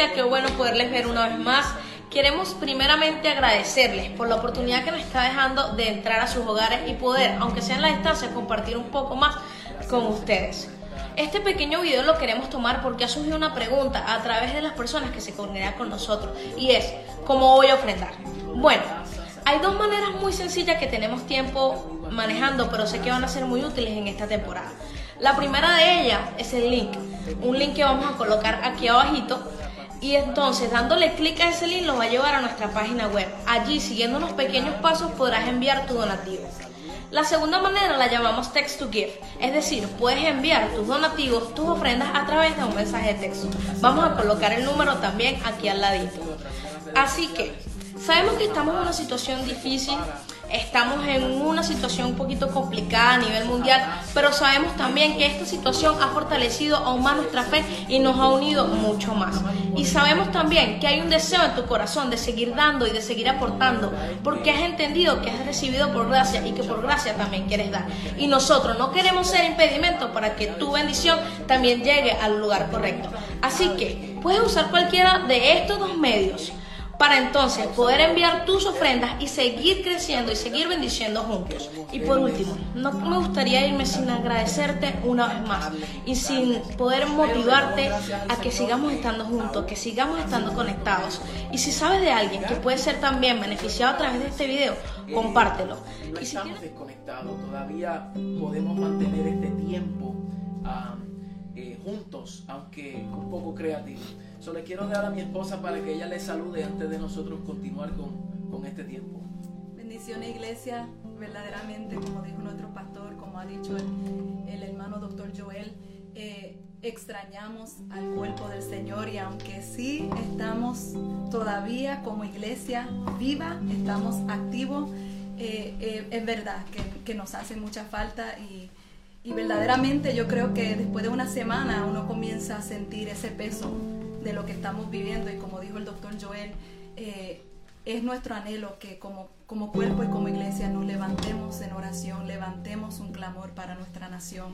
audiencia, qué bueno poderles ver una vez más. Queremos primeramente agradecerles por la oportunidad que nos está dejando de entrar a sus hogares y poder, aunque sea en la distancia, compartir un poco más con ustedes. Este pequeño video lo queremos tomar porque ha surgido una pregunta a través de las personas que se congregan con nosotros y es, ¿cómo voy a ofrendar? Bueno, hay dos maneras muy sencillas que tenemos tiempo manejando, pero sé que van a ser muy útiles en esta temporada. La primera de ellas es el link, un link que vamos a colocar aquí abajito y entonces dándole clic a ese link lo va a llevar a nuestra página web. Allí, siguiendo unos pequeños pasos, podrás enviar tu donativo. La segunda manera la llamamos text to give, es decir, puedes enviar tus donativos, tus ofrendas a través de un mensaje de texto. Vamos a colocar el número también aquí al ladito. Así que, sabemos que estamos en una situación difícil, estamos en una situación un poquito complicada a nivel mundial, pero sabemos también que esta situación ha fortalecido aún más nuestra fe y nos ha unido mucho más. Y sabemos también que hay un deseo en tu corazón de seguir dando y de seguir aportando, porque has entendido que has recibido por gracia y que por gracia también quieres dar. Y nosotros no queremos ser impedimento para que tu bendición también llegue al lugar correcto. Así que puedes usar cualquiera de estos dos medios para entonces poder enviar tus ofrendas y seguir creciendo y seguir bendiciendo juntos. Y por último, no me gustaría irme sin agradecerte una vez más y sin poder motivarte a que sigamos estando juntos, que sigamos estando conectados. Y si sabes de alguien que puede ser también beneficiado a través de este video, compártelo. No estamos desconectados, todavía podemos mantener este tiempo eh, juntos, aunque un poco creativo. Solo le quiero dar a mi esposa para que ella le salude antes de nosotros continuar con, con este tiempo. Bendiciones iglesia, verdaderamente, como dijo nuestro pastor, como ha dicho el, el hermano doctor Joel, eh, extrañamos al cuerpo del Señor y aunque sí estamos todavía como iglesia viva, estamos activos, eh, eh, es verdad que, que, nos hace mucha falta y, y verdaderamente yo creo que después de una semana uno comienza a sentir ese peso de lo que estamos viviendo. Y como dijo el doctor Joel, eh, es nuestro anhelo que como, como cuerpo y como iglesia nos levantemos en oración, levantemos un clamor para nuestra nación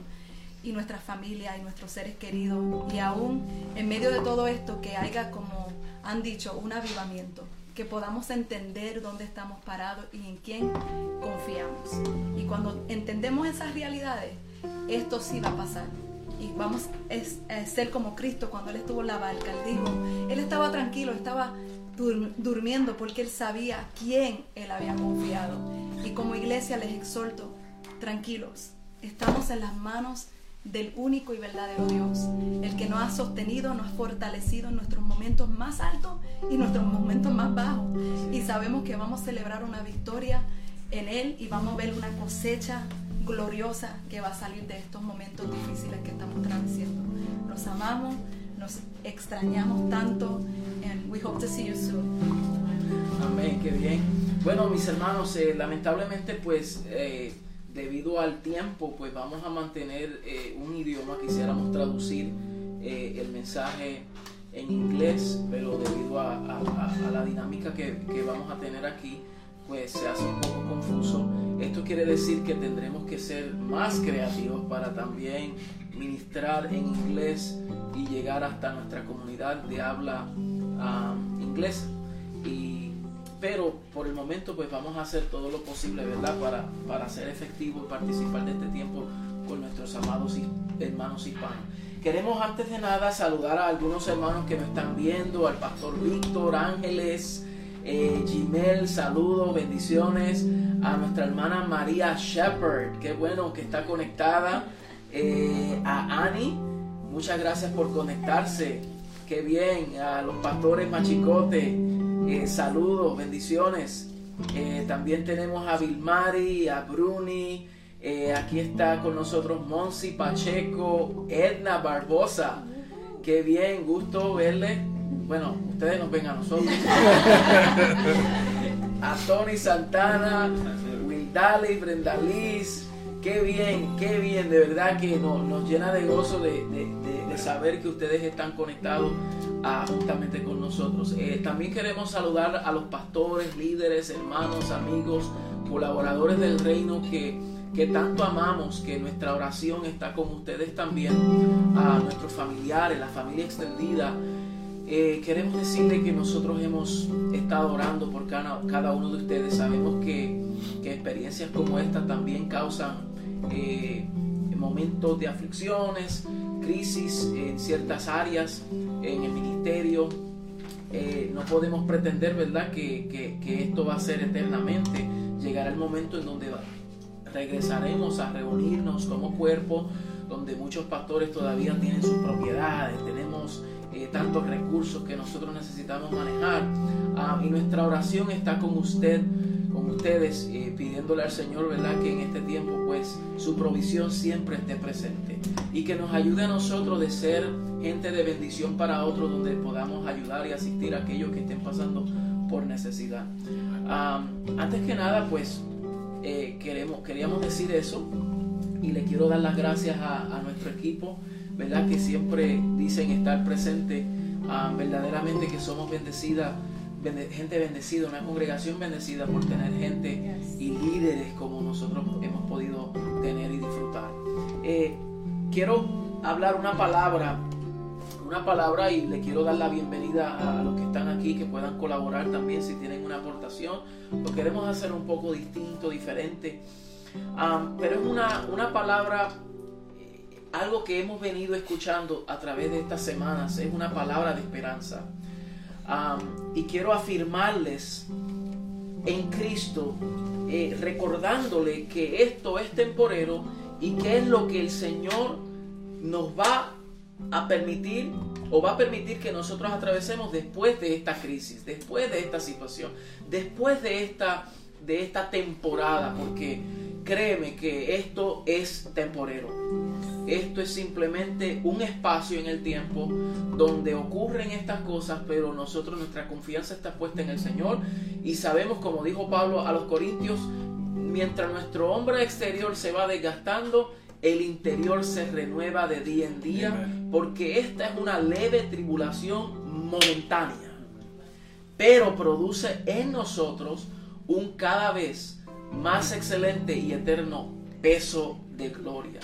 y nuestra familia y nuestros seres queridos. Y aún en medio de todo esto que haya como han dicho un avivamiento que podamos entender dónde estamos parados y en quién confiamos. Y cuando entendemos esas realidades esto sí va a pasar y vamos a ser como Cristo cuando Él estuvo en la barca. Él dijo, Él estaba tranquilo, estaba durmiendo porque Él sabía quién Él había confiado. Y como iglesia les exhorto, tranquilos, estamos en las manos del único y verdadero Dios, el que nos ha sostenido, nos ha fortalecido en nuestros momentos más altos y nuestros momentos más bajos. Y sabemos que vamos a celebrar una victoria en Él y vamos a ver una cosecha gloriosa que va a salir de estos momentos difíciles que estamos transitando. Nos amamos, nos extrañamos tanto and we hope to see you soon. Amén, qué bien. Bueno, mis hermanos, eh, lamentablemente pues eh, debido al tiempo pues vamos a mantener eh, un idioma, quisiéramos traducir el mensaje en inglés, pero debido a, la dinámica que, que vamos a tener aquí, pues se hace un poco confuso. Esto quiere decir que tendremos que ser más creativos para también ministrar en inglés y llegar hasta nuestra comunidad de habla um, inglesa. Y, pero por el momento pues vamos a hacer todo lo posible, ¿verdad? Para, para ser efectivos y participar de este tiempo con nuestros amados hermanos hispanos. Queremos antes de nada saludar a algunos hermanos que nos están viendo, al pastor Víctor Ángeles, eh, Gmail, saludos, bendiciones a nuestra hermana María Shepherd, qué bueno que está conectada, eh, a Annie, muchas gracias por conectarse, qué bien, a los pastores Machicote, eh, saludos, bendiciones. Eh, también tenemos a Vilmari, a Bruni, aquí está con nosotros Monsi Pacheco, Edna Barbosa, qué bien, gusto verle. Bueno, ustedes nos ven a nosotros. a Tony Santana, Will Daly, Brenda Liz. Qué bien, qué bien, de verdad que nos, llena de gozo de, saber que ustedes están conectados ah, justamente con nosotros. Eh, también queremos saludar a los pastores, líderes, hermanos, amigos, colaboradores del reino que, que tanto amamos, que nuestra oración está con ustedes también, a nuestros familiares, la familia extendida eh, queremos decirle que nosotros hemos estado orando por cada, uno de ustedes. Sabemos que, que experiencias como esta también causan eh, momentos de aflicciones, crisis en ciertas áreas, en el ministerio. Eh, no podemos pretender, ¿verdad?, que, que, que, esto va a ser eternamente. Llegará el momento en donde regresaremos a reunirnos como cuerpo, donde muchos pastores todavía tienen sus propiedades, tenemos eh, tantos recursos que nosotros necesitamos manejar. Ah, y nuestra oración está con usted, con ustedes, eh, pidiéndole al Señor, ¿verdad? Que en este tiempo, pues, su provisión siempre esté presente. Y que nos ayude a nosotros de ser gente de bendición para otros, donde podamos ayudar y asistir a aquellos que estén pasando por necesidad. Ah, antes que nada, pues, eh, queremos, queríamos decir eso. Y le quiero dar las gracias a, a nuestro equipo ¿verdad? Que siempre dicen estar presente, ah, verdaderamente que somos bendecidas, gente bendecida, una congregación bendecida por tener gente y líderes como nosotros hemos podido tener y disfrutar. Eh, quiero hablar una palabra, una palabra y le quiero dar la bienvenida a los que están aquí, que puedan colaborar también si tienen una aportación. Lo queremos hacer un poco distinto, diferente. Ah, pero es una, una palabra algo que hemos venido escuchando a través de estas semanas es una palabra de esperanza. y quiero afirmarles en Cristo, eh, recordándole que esto es temporero y que es lo que el Señor nos va a permitir o va a permitir que nosotros atravesemos después de esta crisis, después de esta situación, después de esta, de esta temporada, porque créeme que esto es temporero. Esto es simplemente un espacio en el tiempo donde ocurren estas cosas, pero nosotros nuestra confianza está puesta en el Señor. Y sabemos, como dijo Pablo a los Corintios, mientras nuestro hombre exterior se va desgastando, el interior se renueva de día en día, porque esta es una leve tribulación momentánea, pero produce en nosotros un cada vez más excelente y eterno peso de gloria.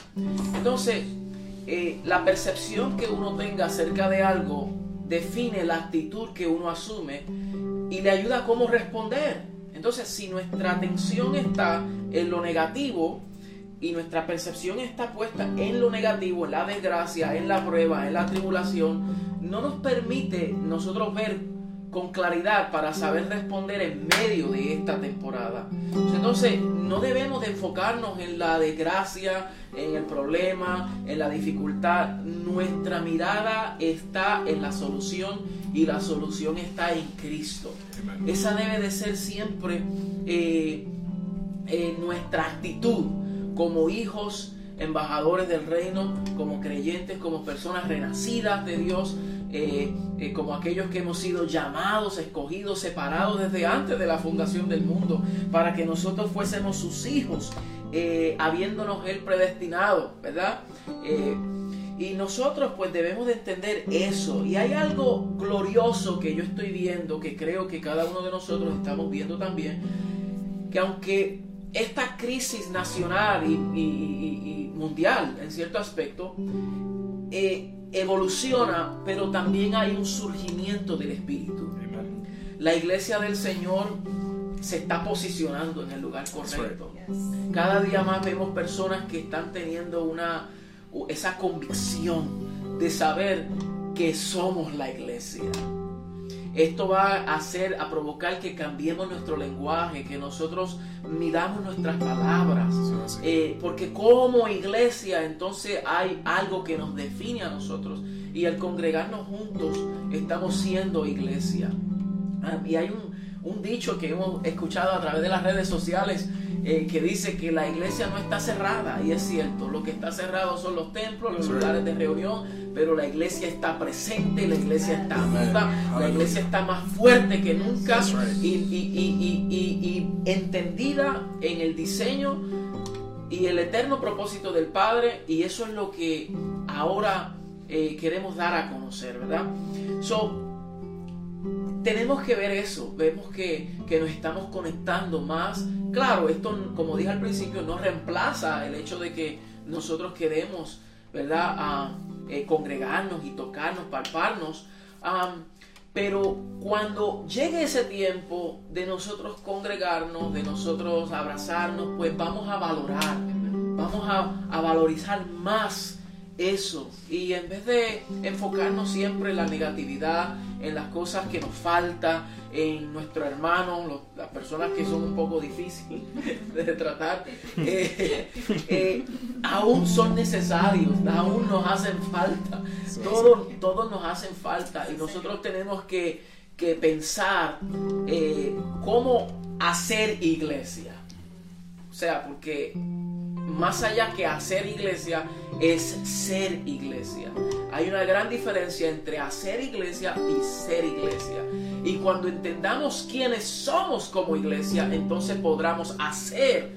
Entonces, eh, la percepción que uno tenga acerca de algo define la actitud que uno asume y le ayuda a cómo responder. Entonces, si nuestra atención está en lo negativo y nuestra percepción está puesta en lo negativo, en la desgracia, en la prueba, en la tribulación, no nos permite nosotros ver con claridad para saber responder en medio de esta temporada. Entonces, no debemos de enfocarnos en la desgracia, en el problema, en la dificultad. Nuestra mirada está en la solución y la solución está en Cristo. Esa debe de ser siempre eh, nuestra actitud como hijos, embajadores del reino, como creyentes, como personas renacidas de Dios eh, eh, como aquellos que hemos sido llamados, escogidos, separados desde antes de la fundación del mundo, para que nosotros fuésemos sus hijos, eh, habiéndonos Él predestinado, ¿verdad? y nosotros pues debemos de entender eso. Y hay algo glorioso que yo estoy viendo, que creo que cada uno de nosotros estamos viendo también, que aunque esta crisis nacional y, mundial, en cierto aspecto, evoluciona, pero también hay un surgimiento del Espíritu. La iglesia del Señor se está posicionando en el lugar correcto. Cada día más vemos personas que están teniendo una esa convicción de saber que somos la iglesia. Esto va a hacer, a provocar que cambiemos nuestro lenguaje, que nosotros midamos nuestras palabras. Eh, porque como iglesia entonces hay algo que nos define a nosotros. Y al congregarnos juntos estamos siendo iglesia. Ah, y hay un, un dicho que hemos escuchado a través de las redes sociales eh, que dice que la iglesia no está cerrada, y es cierto, lo que está cerrado son los templos, los lugares de reunión, pero la iglesia está presente, la iglesia está viva, la iglesia está más fuerte que nunca y, y, entendida en el diseño y el eterno propósito del Padre, y eso es lo que ahora eh, queremos dar a conocer, ¿verdad? So, tenemos que ver eso, vemos que, nos estamos conectando más. Claro, esto, como dije al principio, no reemplaza el hecho de que nosotros queremos, ¿verdad?, a, eh, congregarnos y tocarnos, palparnos. Pero cuando llegue ese tiempo de nosotros congregarnos, de nosotros abrazarnos, pues vamos a valorar, vamos a valorizar más eso. Y en vez de enfocarnos siempre en la negatividad, en las cosas que nos falta, en nuestro hermano, las personas que son un poco difíciles de tratar, eh, eh, aún son necesarios, aún nos hacen falta. Todos, todos nos hacen falta y nosotros tenemos que, que pensar eh, cómo hacer iglesia. O sea, porque más allá que hacer iglesia, es ser iglesia. Hay una gran diferencia entre hacer iglesia y ser iglesia. Y cuando entendamos quiénes somos como iglesia, entonces podremos hacer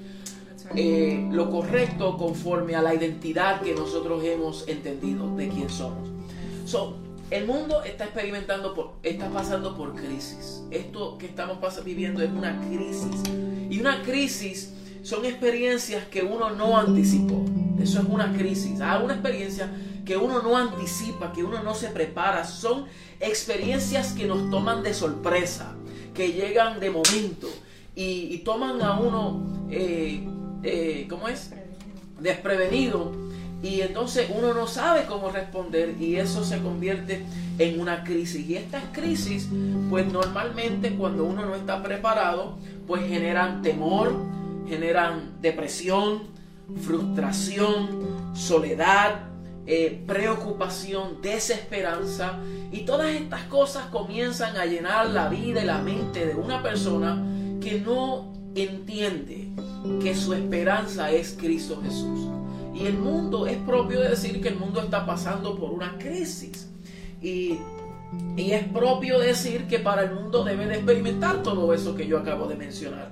eh, lo correcto conforme a la identidad que nosotros hemos entendido de quién somos. So, el mundo está experimentando, por, está pasando por crisis. Esto que estamos viviendo es una crisis. Y una crisis son experiencias que uno no anticipó. Eso es una crisis. Hay una experiencia que uno no anticipa, que uno no se prepara. Son experiencias que nos toman de sorpresa, que llegan de momento y, toman a uno, eh, eh, ¿cómo es? Desprevenido. Y entonces uno no sabe cómo responder y eso se convierte en una crisis. Y estas crisis, pues normalmente cuando uno no está preparado, pues generan temor, generan depresión, frustración, soledad, eh, preocupación, desesperanza y todas estas cosas comienzan a llenar la vida y la mente de una persona que no entiende que su esperanza es Cristo Jesús. Y el mundo, es propio decir que el mundo está pasando por una crisis. Y, y es propio decir que para el mundo debe de experimentar todo eso que yo acabo de mencionar.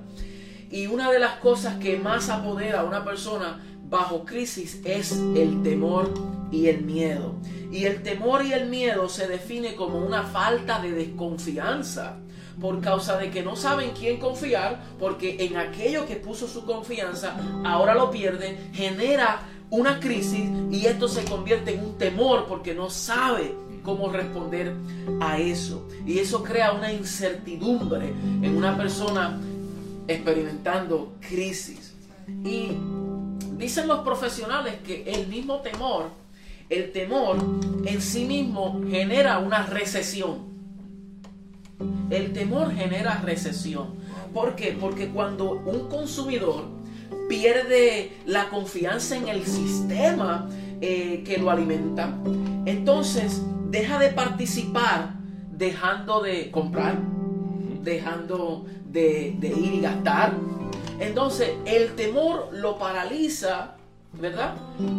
Y una de las cosas que más apodera a una persona bajo crisis es el temor y el miedo. Y el temor y el miedo se define como una falta de desconfianza por causa de que no saben quién confiar, porque en aquello que puso su confianza ahora lo pierden, genera una crisis y esto se convierte en un temor porque no sabe cómo responder a eso. Y eso crea una incertidumbre en una persona experimentando crisis. Y dicen los profesionales que el mismo temor, el temor en sí mismo genera una recesión. El temor genera recesión. ¿Por qué? Porque cuando un consumidor pierde la confianza en el sistema eh, que lo alimenta, entonces deja de participar dejando de comprar, dejando de, ir y gastar. Entonces el temor lo paraliza, ¿verdad?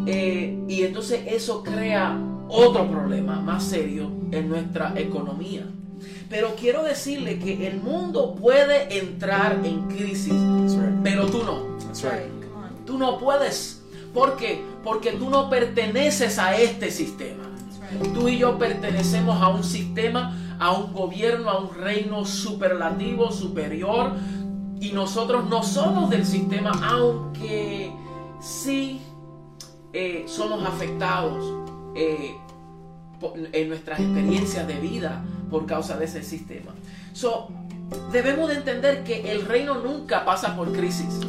Eh, y entonces eso crea otro problema más serio en nuestra economía. Pero quiero decirle que el mundo puede entrar en crisis, pero tú no. Tú no puedes. ¿Por qué? Porque tú no perteneces a este sistema. Tú y yo pertenecemos a un sistema a un gobierno, a un reino superlativo, superior. Y nosotros no somos del sistema, aunque sí eh, somos afectados eh, en nuestras experiencias de vida por causa de ese sistema. So, debemos de entender que el reino nunca pasa por crisis.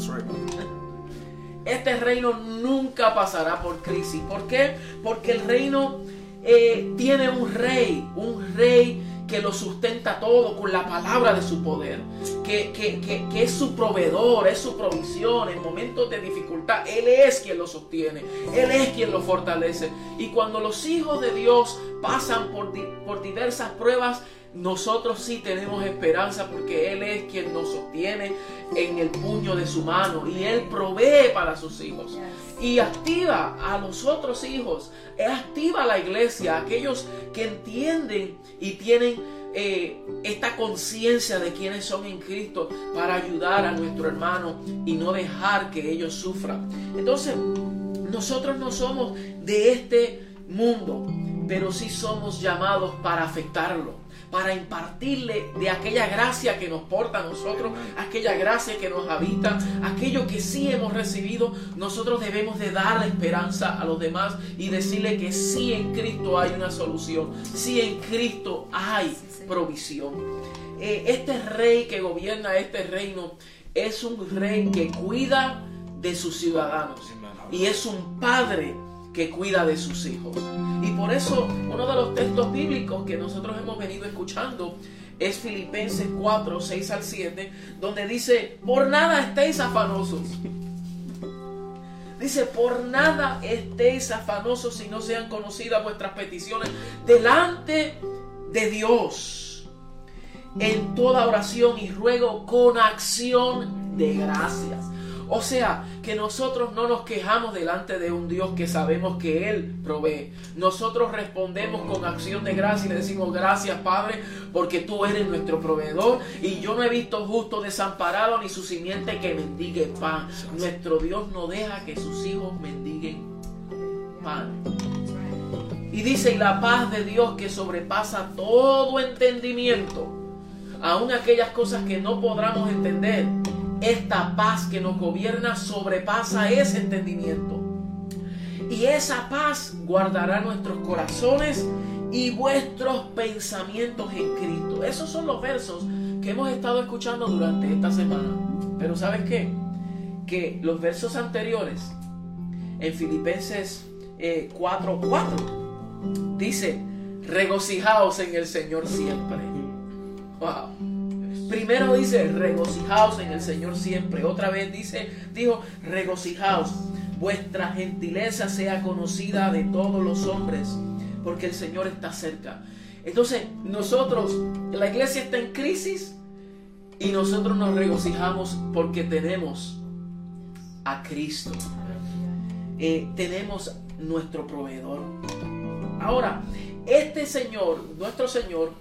Este reino nunca pasará por crisis. ¿Por qué? Porque el reino eh, tiene un rey, un rey que lo sustenta todo con la palabra de su poder, que, que, es su proveedor, es su provisión en momentos de dificultad. Él es quien lo sostiene, Él es quien lo fortalece. Y cuando los hijos de Dios pasan por, por diversas pruebas, nosotros sí tenemos esperanza porque Él es quien nos sostiene en el puño de su mano y Él provee para sus hijos. Y activa a los otros hijos, activa a la iglesia, aquellos que entienden y tienen eh, esta conciencia de quienes son en Cristo para ayudar a nuestro hermano y no dejar que ellos sufran. Entonces, nosotros no somos de este mundo, pero sí somos llamados para afectarlo para impartirle de aquella gracia que nos porta a nosotros, aquella gracia que nos habita, aquello que sí hemos recibido, nosotros debemos de dar la esperanza a los demás y decirle que sí en Cristo hay una solución, sí en Cristo hay provisión. Eh, este rey que gobierna este reino es un rey que cuida de sus ciudadanos y es un padre que cuida de sus hijos. Y por eso uno de los textos bíblicos que nosotros hemos venido escuchando es Filipenses 4, 6 al 7, donde dice, por nada estéis afanosos. Dice, por nada estéis afanosos si no sean conocidas vuestras peticiones delante de Dios. En toda oración y ruego con acción de gracias o sea, que nosotros no nos quejamos delante de un Dios que sabemos que Él provee. Nosotros respondemos con acción de gracia y le decimos gracias Padre porque tú eres nuestro proveedor y yo no he visto justo desamparado ni su simiente que mendigue pan. Nuestro Dios no deja que sus hijos mendiguen pan. Y dice, y la paz de Dios que sobrepasa todo entendimiento, aun aquellas cosas que no podamos entender, esta paz que nos gobierna sobrepasa ese entendimiento. Y esa paz guardará nuestros corazones y vuestros pensamientos en Cristo. Esos son los versos que hemos estado escuchando durante esta semana. Pero ¿sabes qué? Que los versos anteriores, en Filipenses 4:4, eh, dice, regocijaos en el Señor siempre. Wow. Primero dice, regocijaos en el Señor siempre. Otra vez dice, dijo, regocijaos. Vuestra gentileza sea conocida de todos los hombres, porque el Señor está cerca. Entonces, nosotros, la iglesia está en crisis y nosotros nos regocijamos porque tenemos a Cristo. Eh, tenemos nuestro proveedor. Ahora, este Señor, nuestro Señor,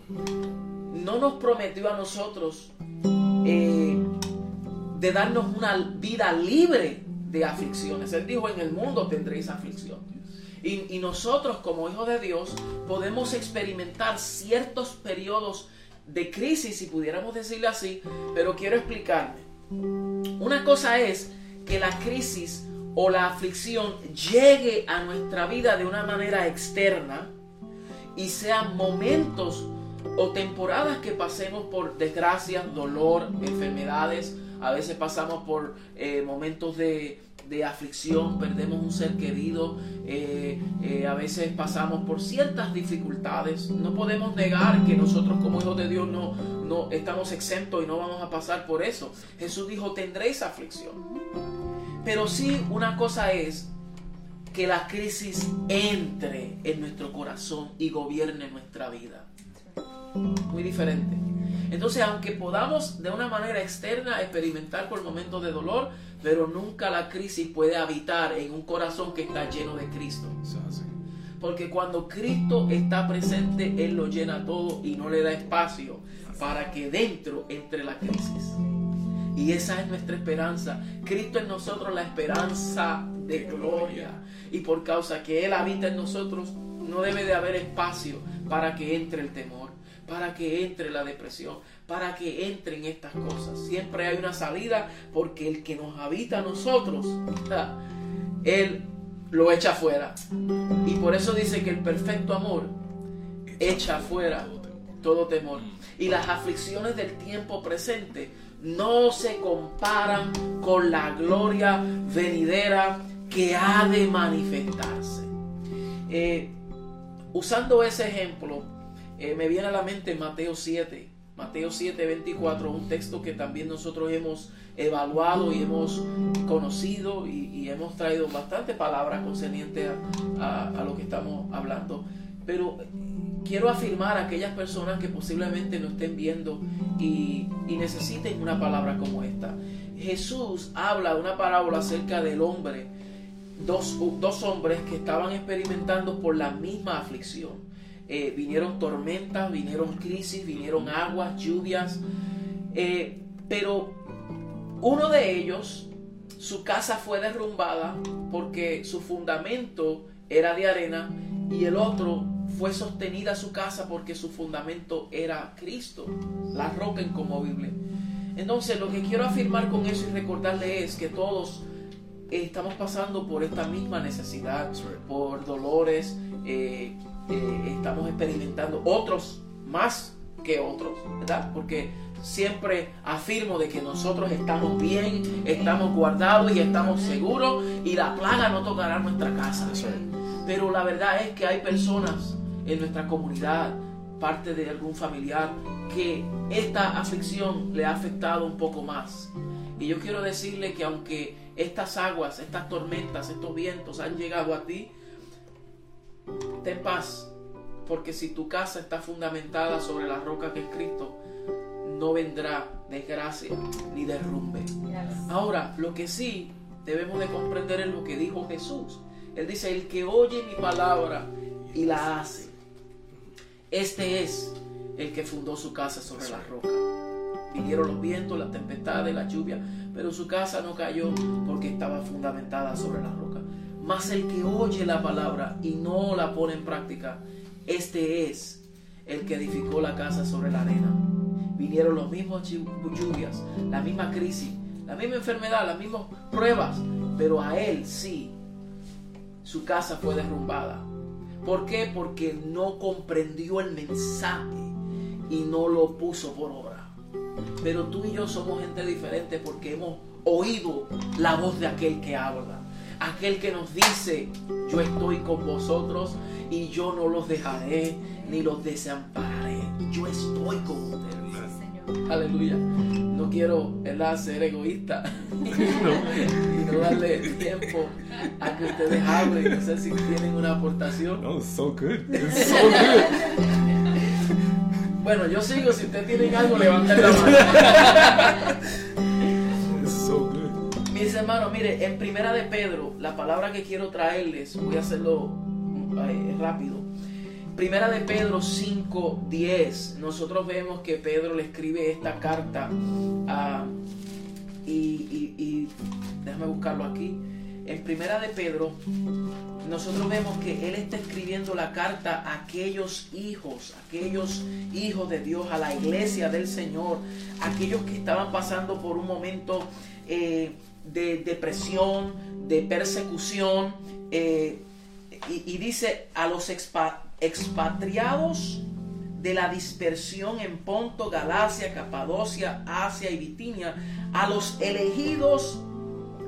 no nos prometió a nosotros eh, de darnos una vida libre de aflicciones. Él dijo, en el mundo tendréis aflicción. Y, nosotros como hijos de Dios podemos experimentar ciertos periodos de crisis, si pudiéramos decirlo así, pero quiero explicarme. Una cosa es que la crisis o la aflicción llegue a nuestra vida de una manera externa y sean momentos o temporadas que pasemos por desgracias, dolor, enfermedades, a veces pasamos por eh, momentos de, aflicción, perdemos un ser querido, eh, eh, a veces pasamos por ciertas dificultades. No podemos negar que nosotros como hijos de Dios no, no estamos exentos y no vamos a pasar por eso. Jesús dijo, tendréis aflicción. Pero sí una cosa es que la crisis entre en nuestro corazón y gobierne nuestra vida muy diferente. Entonces, aunque podamos de una manera externa experimentar por momentos de dolor, pero nunca la crisis puede habitar en un corazón que está lleno de Cristo. Porque cuando Cristo está presente, Él lo llena todo y no le da espacio para que dentro entre la crisis. Y esa es nuestra esperanza. Cristo en nosotros la esperanza de gloria. Y por causa que Él habita en nosotros, no debe de haber espacio para que entre el temor para que entre la depresión, para que entren estas cosas. Siempre hay una salida porque el que nos habita a nosotros, Él lo echa fuera. Y por eso dice que el perfecto amor echa fuera todo temor. Y las aflicciones del tiempo presente no se comparan con la gloria venidera que ha de manifestarse. Eh, usando ese ejemplo, eh, me viene a la mente Mateo 7, Mateo 7, 24, un texto que también nosotros hemos evaluado y hemos conocido y, hemos traído bastante palabras concernientes a, lo que estamos hablando. Pero quiero afirmar a aquellas personas que posiblemente no estén viendo y, y necesiten una palabra como esta. Jesús habla una parábola acerca del hombre, dos, dos hombres que estaban experimentando por la misma aflicción. Eh, vinieron tormentas, vinieron crisis, vinieron aguas, lluvias, eh, pero uno de ellos, su casa fue derrumbada porque su fundamento era de arena y el otro fue sostenida su casa porque su fundamento era Cristo, la roca incomovible. Entonces lo que quiero afirmar con eso y recordarle es que todos estamos pasando por esta misma necesidad, por dolores, eh, eh, estamos experimentando otros más que otros, ¿verdad? Porque siempre afirmo de que nosotros estamos bien, estamos guardados y estamos seguros y la plaga no tocará nuestra casa. Pero la verdad es que hay personas en nuestra comunidad, parte de algún familiar, que esta aflicción le ha afectado un poco más. Y yo quiero decirle que aunque estas aguas, estas tormentas, estos vientos han llegado a ti, ten paz, porque si tu casa está fundamentada sobre la roca que es Cristo, no vendrá desgracia ni derrumbe. Ahora, lo que sí debemos de comprender es lo que dijo Jesús. Él dice, el que oye mi palabra y la hace, este es el que fundó su casa sobre la roca. Vinieron los vientos, las tempestades, la lluvia, pero su casa no cayó porque estaba fundamentada sobre la roca. Mas el que oye la palabra y no la pone en práctica, este es el que edificó la casa sobre la arena. Vinieron los mismos lluvias, la misma crisis, la misma enfermedad, las mismas pruebas, pero a él sí, su casa fue derrumbada. ¿Por qué? Porque no comprendió el mensaje y no lo puso por obra. Pero tú y yo somos gente diferente porque hemos oído la voz de aquel que habla. Aquel que nos dice, yo estoy con vosotros y yo no los dejaré ni los desampararé. Yo estoy con ustedes. Aleluya. No quiero ser egoísta y no darle tiempo a que ustedes hablen. No sé si tienen una aportación. No, so good. so good. Bueno, yo sigo. Si ustedes tienen algo, levanten la mano. Mis hermanos, mire, en Primera de Pedro, la palabra que quiero traerles, voy a hacerlo rápido. Primera de Pedro 5, 10, nosotros vemos que Pedro le escribe esta carta y, y, déjame buscarlo aquí. En Primera de Pedro, nosotros vemos que él está escribiendo la carta a aquellos hijos, aquellos hijos de Dios, a la iglesia del Señor, aquellos que estaban pasando por un momento eh, de depresión, de persecución. Eh, y, dice a los expatriados de la dispersión en Ponto, Galacia, Capadocia, Asia y Bitinia, a los elegidos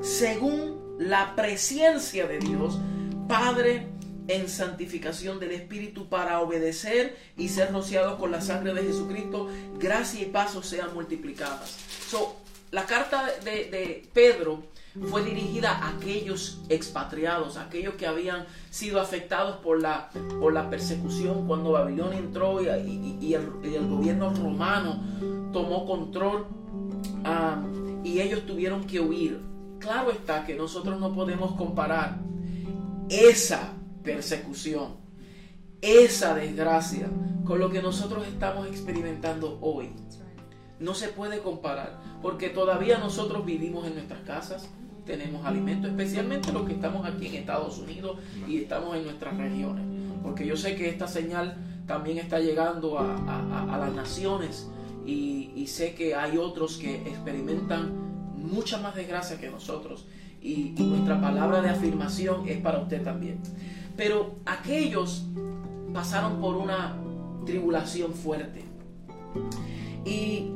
según la presencia de Dios, Padre, en santificación del Espíritu para obedecer y ser rociados con la sangre de Jesucristo, gracia y paso sean multiplicadas. So, la carta de, Pedro fue dirigida a aquellos expatriados, aquellos que habían sido afectados por la, por la persecución cuando Babilonia entró y, el, gobierno romano tomó control ah, y ellos tuvieron que huir. Claro está que nosotros no podemos comparar esa persecución, esa desgracia con lo que nosotros estamos experimentando hoy. No se puede comparar, porque todavía nosotros vivimos en nuestras casas, tenemos alimento, especialmente los que estamos aquí en Estados Unidos y estamos en nuestras regiones. Porque yo sé que esta señal también está llegando a, las naciones y, sé que hay otros que experimentan mucha más desgracia que nosotros. Y, y nuestra palabra de afirmación es para usted también. Pero aquellos pasaron por una tribulación fuerte. Y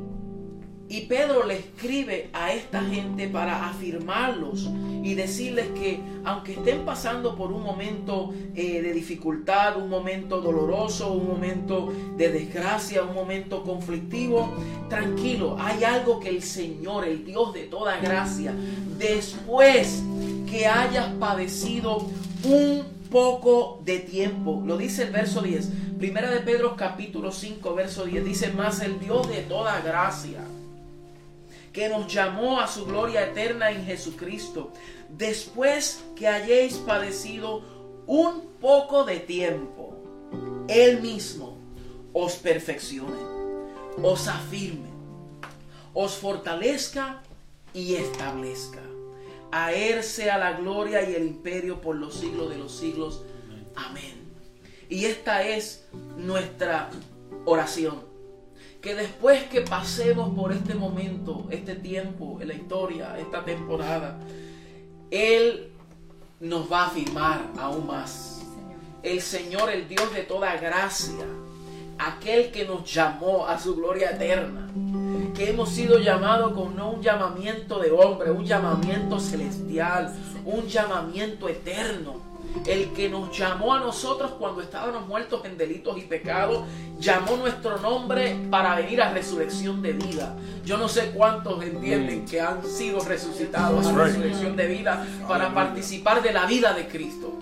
y Pedro le escribe a esta gente para afirmarlos y decirles que aunque estén pasando por un momento eh, de dificultad, un momento doloroso, un momento de desgracia, un momento conflictivo, tranquilo, hay algo que el Señor, el Dios de toda gracia, después que hayas padecido un poco de tiempo. Lo dice el verso 10. Primera de Pedro capítulo 5, verso 10. Dice más el Dios de toda gracia que nos llamó a su gloria eterna en Jesucristo, después que hayáis padecido un poco de tiempo, Él mismo os perfeccione, os afirme, os fortalezca y establezca. A Él sea la gloria y el imperio por los siglos de los siglos. Amén. Y esta es nuestra oración. Que después que pasemos por este momento, este tiempo en la historia, esta temporada, Él nos va a afirmar aún más. El Señor, el Dios de toda gracia, aquel que nos llamó a su gloria eterna, que hemos sido llamados con no un llamamiento de hombre, un llamamiento celestial, un llamamiento eterno. El que nos llamó a nosotros cuando estábamos muertos en delitos y pecados, llamó nuestro nombre para venir a resurrección de vida. Yo no sé cuántos entienden que han sido resucitados a resurrección de vida para participar de la vida de Cristo.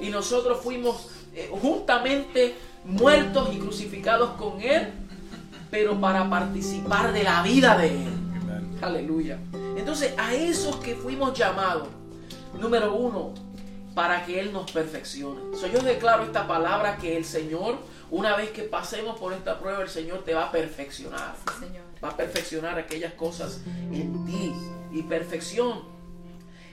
Y nosotros fuimos eh, justamente muertos y crucificados con Él, pero para participar de la vida de Él. Aleluya. Entonces, a esos que fuimos llamados, número uno, para que Él nos perfeccione. So, yo declaro esta palabra que el Señor, una vez que pasemos por esta prueba, el Señor te va a perfeccionar. Va a perfeccionar aquellas cosas en ti. Y perfección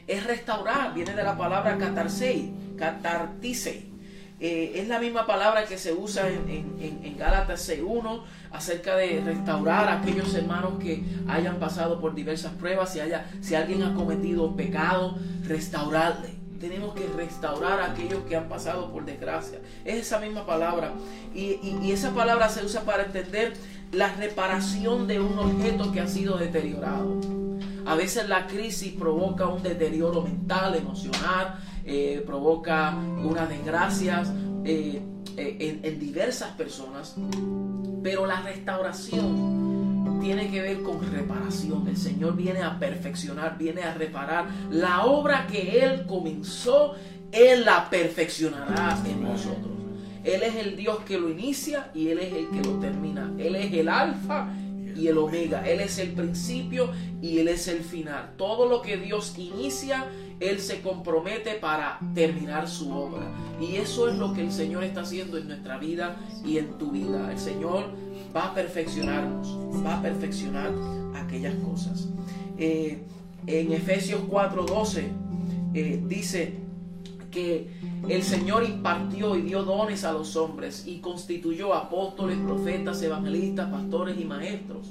es restaurar, viene de la palabra catarsei, catartisei. Eh, es la misma palabra que se usa en, en, en Gálatas 6.1 acerca de restaurar a aquellos hermanos que hayan pasado por diversas pruebas. Si, haya, si alguien ha cometido pecado, restaurarle tenemos que restaurar a aquellos que han pasado por desgracia. Es esa misma palabra. Y, esa palabra se usa para entender la reparación de un objeto que ha sido deteriorado. A veces la crisis provoca un deterioro mental, emocional, eh, provoca unas desgracias eh, eh, en diversas personas. Pero la restauración tiene que ver con reparación. El Señor viene a perfeccionar, viene a reparar. La obra que Él comenzó, Él la perfeccionará en nosotros. Él es el Dios que lo inicia y Él es el que lo termina. Él es el alfa y el omega. Él es el principio y Él es el final. Todo lo que Dios inicia, Él se compromete para terminar su obra. Y eso es lo que el Señor está haciendo en nuestra vida y en tu vida. El Señor va a perfeccionarnos, va a perfeccionar aquellas cosas. Eh, en Efesios 4:12 eh, dice que el Señor impartió y dio dones a los hombres y constituyó apóstoles, profetas, evangelistas, pastores y maestros.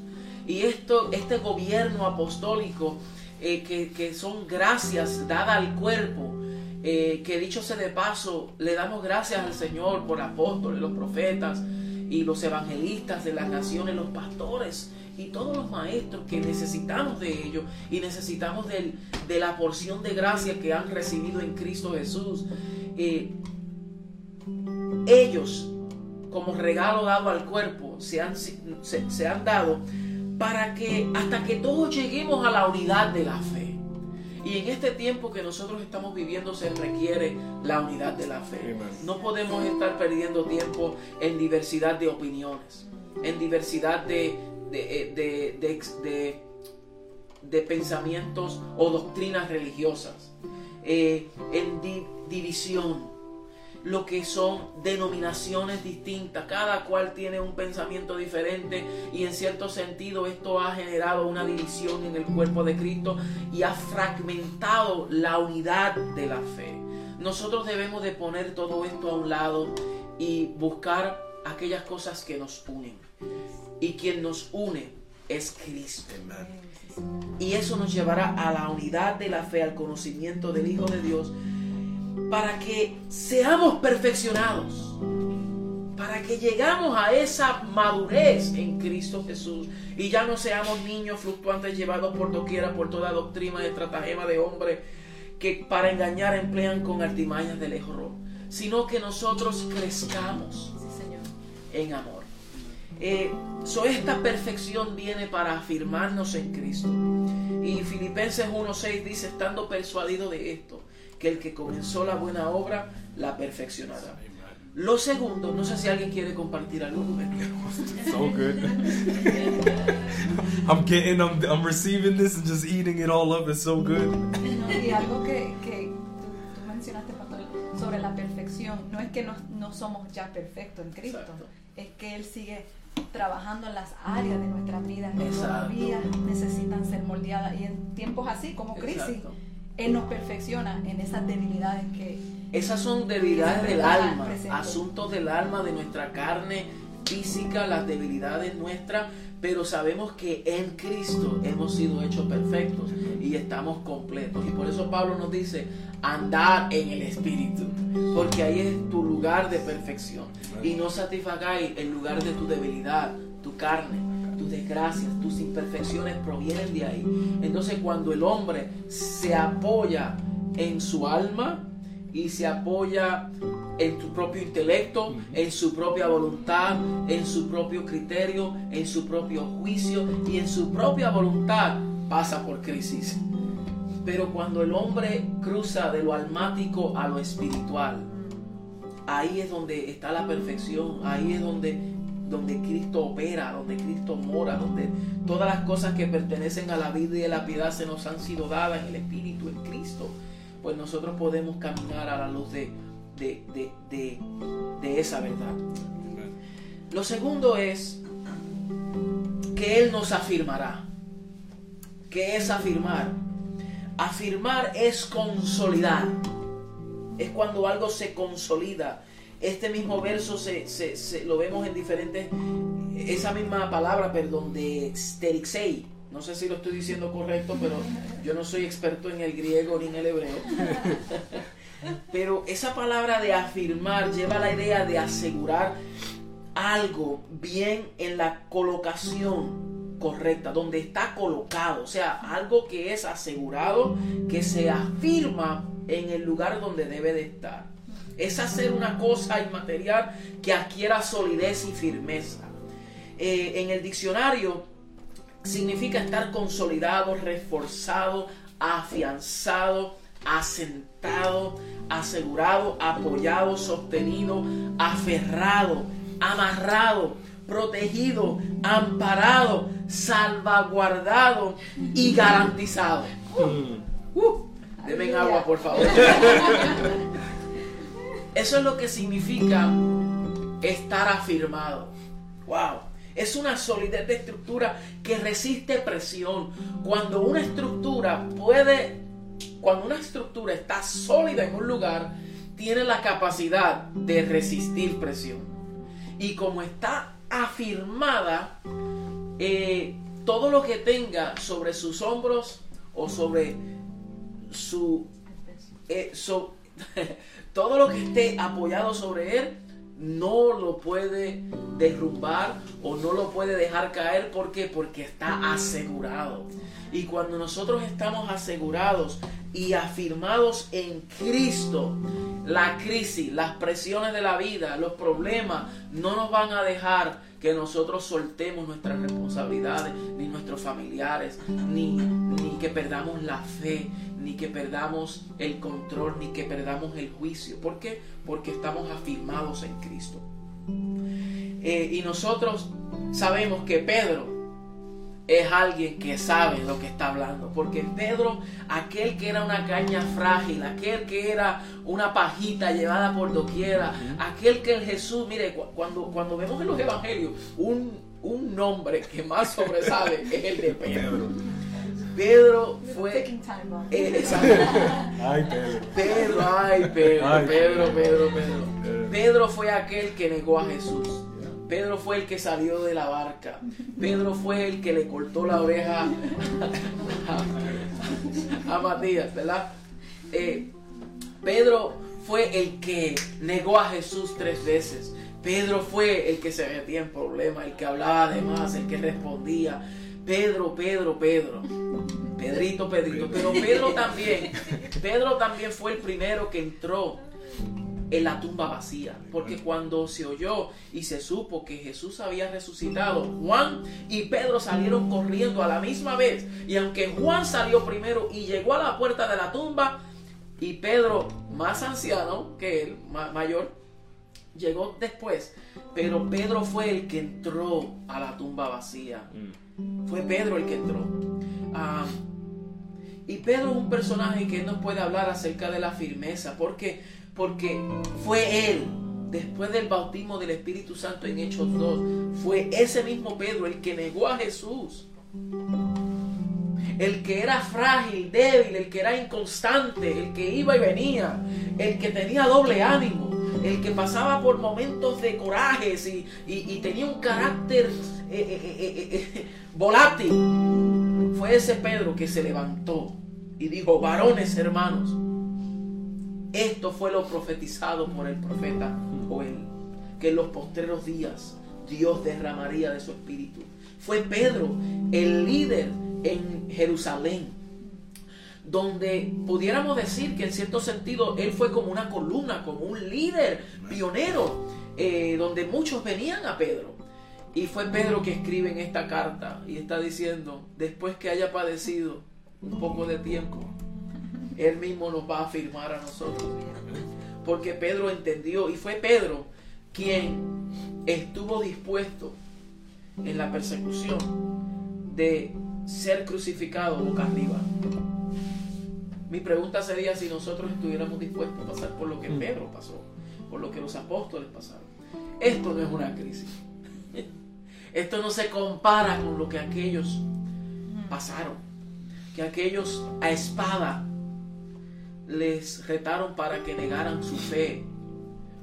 Y esto, este gobierno apostólico eh, que, son gracias dadas al cuerpo, que dicho sea de paso, le damos gracias al Señor por apóstoles, los profetas, y los evangelistas de las naciones, los pastores y todos los maestros que necesitamos de ellos y necesitamos de la porción de gracia que han recibido en Cristo Jesús. Eh, ellos, como regalo dado al cuerpo, se han, se han dado para que hasta que todos lleguemos a la unidad de la fe. Y en este tiempo que nosotros estamos viviendo se requiere la unidad de la fe. No podemos estar perdiendo tiempo en diversidad de opiniones, en diversidad de, de, de, de pensamientos o doctrinas religiosas, eh, en división lo que son denominaciones distintas, cada cual tiene un pensamiento diferente y en cierto sentido esto ha generado una división en el cuerpo de Cristo y ha fragmentado la unidad de la fe. Nosotros debemos de poner todo esto a un lado y buscar aquellas cosas que nos unen. Y quien nos une es Cristo. Y eso nos llevará a la unidad de la fe, al conocimiento del Hijo de Dios para que seamos perfeccionados, para que llegamos a esa madurez en Cristo Jesús y ya no seamos niños fluctuantes llevados por doquiera por toda doctrina y estratagema de hombre que para engañar emplean con artimañas del error, sino que nosotros crezcamos en amor. Eh, esta perfección viene para afirmarnos en Cristo. Y Filipenses 1.6 dice, estando persuadido de esto, que el que comenzó la buena obra la perfeccionará. Lo segundo, no sé si alguien quiere compartir algo. So good. I'm getting, I'm, I'm receiving this and just eating it all up. It's so good. Y algo que, que tú, mencionaste, Pastor, sobre la perfección, no es que no, no somos ya perfectos en Cristo, es que Él sigue trabajando en las áreas de nuestra vida que todavía necesitan ser moldeadas y en tiempos así como crisis. Él nos perfecciona en esas debilidades que, Esas son debilidades del alma, Presente. asuntos del alma, de nuestra carne física, las debilidades nuestras, pero sabemos que en Cristo hemos sido hechos perfectos y estamos completos. Y por eso Pablo nos dice, andar en el Espíritu, porque ahí es tu lugar de perfección. Y no satisfagáis el lugar de tu debilidad, tu carne, tus desgracias, tus imperfecciones provienen de ahí. Entonces cuando el hombre se apoya en su alma y se apoya en su propio intelecto, en su propia voluntad, en su propio criterio, en su propio juicio y en su propia voluntad, pasa por crisis. Pero cuando el hombre cruza de lo almático a lo espiritual, ahí es donde está la perfección, ahí es donde, donde Cristo opera, donde Cristo mora, donde todas las cosas que pertenecen a la vida y a la piedad se nos han sido dadas en el Espíritu, en Cristo, pues nosotros podemos caminar a la luz de, de, de, de, esa verdad. Lo segundo es que Él nos afirmará. ¿Qué es afirmar? Afirmar es consolidar. Es cuando algo se consolida. Este mismo verso se, se- lo vemos en diferentes, esa misma palabra, perdón, de sterixei. No sé si lo estoy diciendo correcto, pero yo no soy experto en el griego ni en el hebreo. Pero esa palabra de afirmar lleva la idea de asegurar algo bien en la colocación correcta, donde está colocado, o sea, algo que es asegurado, que se afirma en el lugar donde debe de estar. Es hacer una cosa inmaterial que adquiera solidez y firmeza. Eh, en el diccionario significa estar consolidado, reforzado, afianzado, asentado, asegurado, apoyado, sostenido, aferrado, amarrado, protegido, amparado, salvaguardado y garantizado. Uh, denme agua, por favor. Eso es lo que significa estar afirmado. Wow. Es una solidez de estructura que resiste presión. Cuando una estructura puede, cuando una estructura está sólida en un lugar, tiene la capacidad de resistir presión. Y como está afirmada, eh, todo lo que tenga sobre sus hombros o sobre su eh, todo lo que esté apoyado sobre él no lo puede derrumbar o no lo puede dejar caer ¿por qué? porque está asegurado y cuando nosotros estamos asegurados y afirmados en Cristo la crisis, las presiones de la vida, los problemas no nos van a dejar que nosotros soltemos nuestras responsabilidades, ni nuestros familiares, ni, ni que perdamos la fe, ni que perdamos el control, ni que perdamos el juicio. ¿Por qué? Porque estamos afirmados en Cristo. Eh, y nosotros sabemos que Pedro es alguien que sabe lo que está hablando. Porque Pedro, aquel que era una caña frágil, aquel que era una pajita llevada por doquiera, aquel que el Jesús, mire, cu- cuando, cuando vemos en los evangelios un, un nombre que más sobresale es el de Pedro. Pedro fue... Eh, exacto. Ay, Pedro. Pedro, ay, Pedro, Pedro, Pedro. Pedro. Pedro fue aquel que negó a Jesús. Pedro fue el que salió de la barca. Pedro fue el que le cortó la oreja a, Matías, ¿verdad? Eh, Pedro fue el que negó a Jesús tres veces. Pedro fue el que se metía en problemas, el que hablaba de más, el que respondía. Pedro, Pedro, Pedro. Pedrito, Pedrito. Pero Pedro también, Pedro también fue el primero que entró en la tumba vacía. Porque cuando se oyó y se supo que Jesús había resucitado, Juan y Pedro salieron corriendo a la misma vez. Y aunque Juan salió primero y llegó a la puerta de la tumba, y Pedro, más anciano que él, ma- mayor, llegó después. Pero Pedro fue el que entró a la tumba vacía. Fue Pedro el que entró. Ah, y Pedro es un personaje que nos puede hablar acerca de la firmeza. porque Porque fue él, después del bautismo del Espíritu Santo en Hechos 2, fue ese mismo Pedro el que negó a Jesús. el que era frágil, débil, el que era inconstante, el que iba y venía, el que tenía doble ánimo, el que pasaba por momentos de corajes y, tenía un carácter eh, eh, eh, volátil, fue ese Pedro que se levantó y dijo, varones hermanos, esto fue lo profetizado por el profeta Joel, que en los postreros días Dios derramaría de su espíritu. Fue Pedro el líder en Jerusalén, donde pudiéramos decir que en cierto sentido él fue como una columna, como un líder pionero, eh, donde muchos venían a Pedro. Y fue Pedro que escribe en esta carta y está diciendo, después que haya padecido un poco de tiempo, él mismo nos va a afirmar a nosotros. Porque Pedro entendió y fue Pedro quien estuvo dispuesto en la persecución de ser crucificado boca arriba. Mi pregunta sería si nosotros estuviéramos dispuestos a pasar por lo que. Pedro pasó, por lo que los apóstoles pasaron. Esto no es una crisis. Esto no se compara con lo que aquellos pasaron. Que aquellos a espada les retaron para que negaran su fe.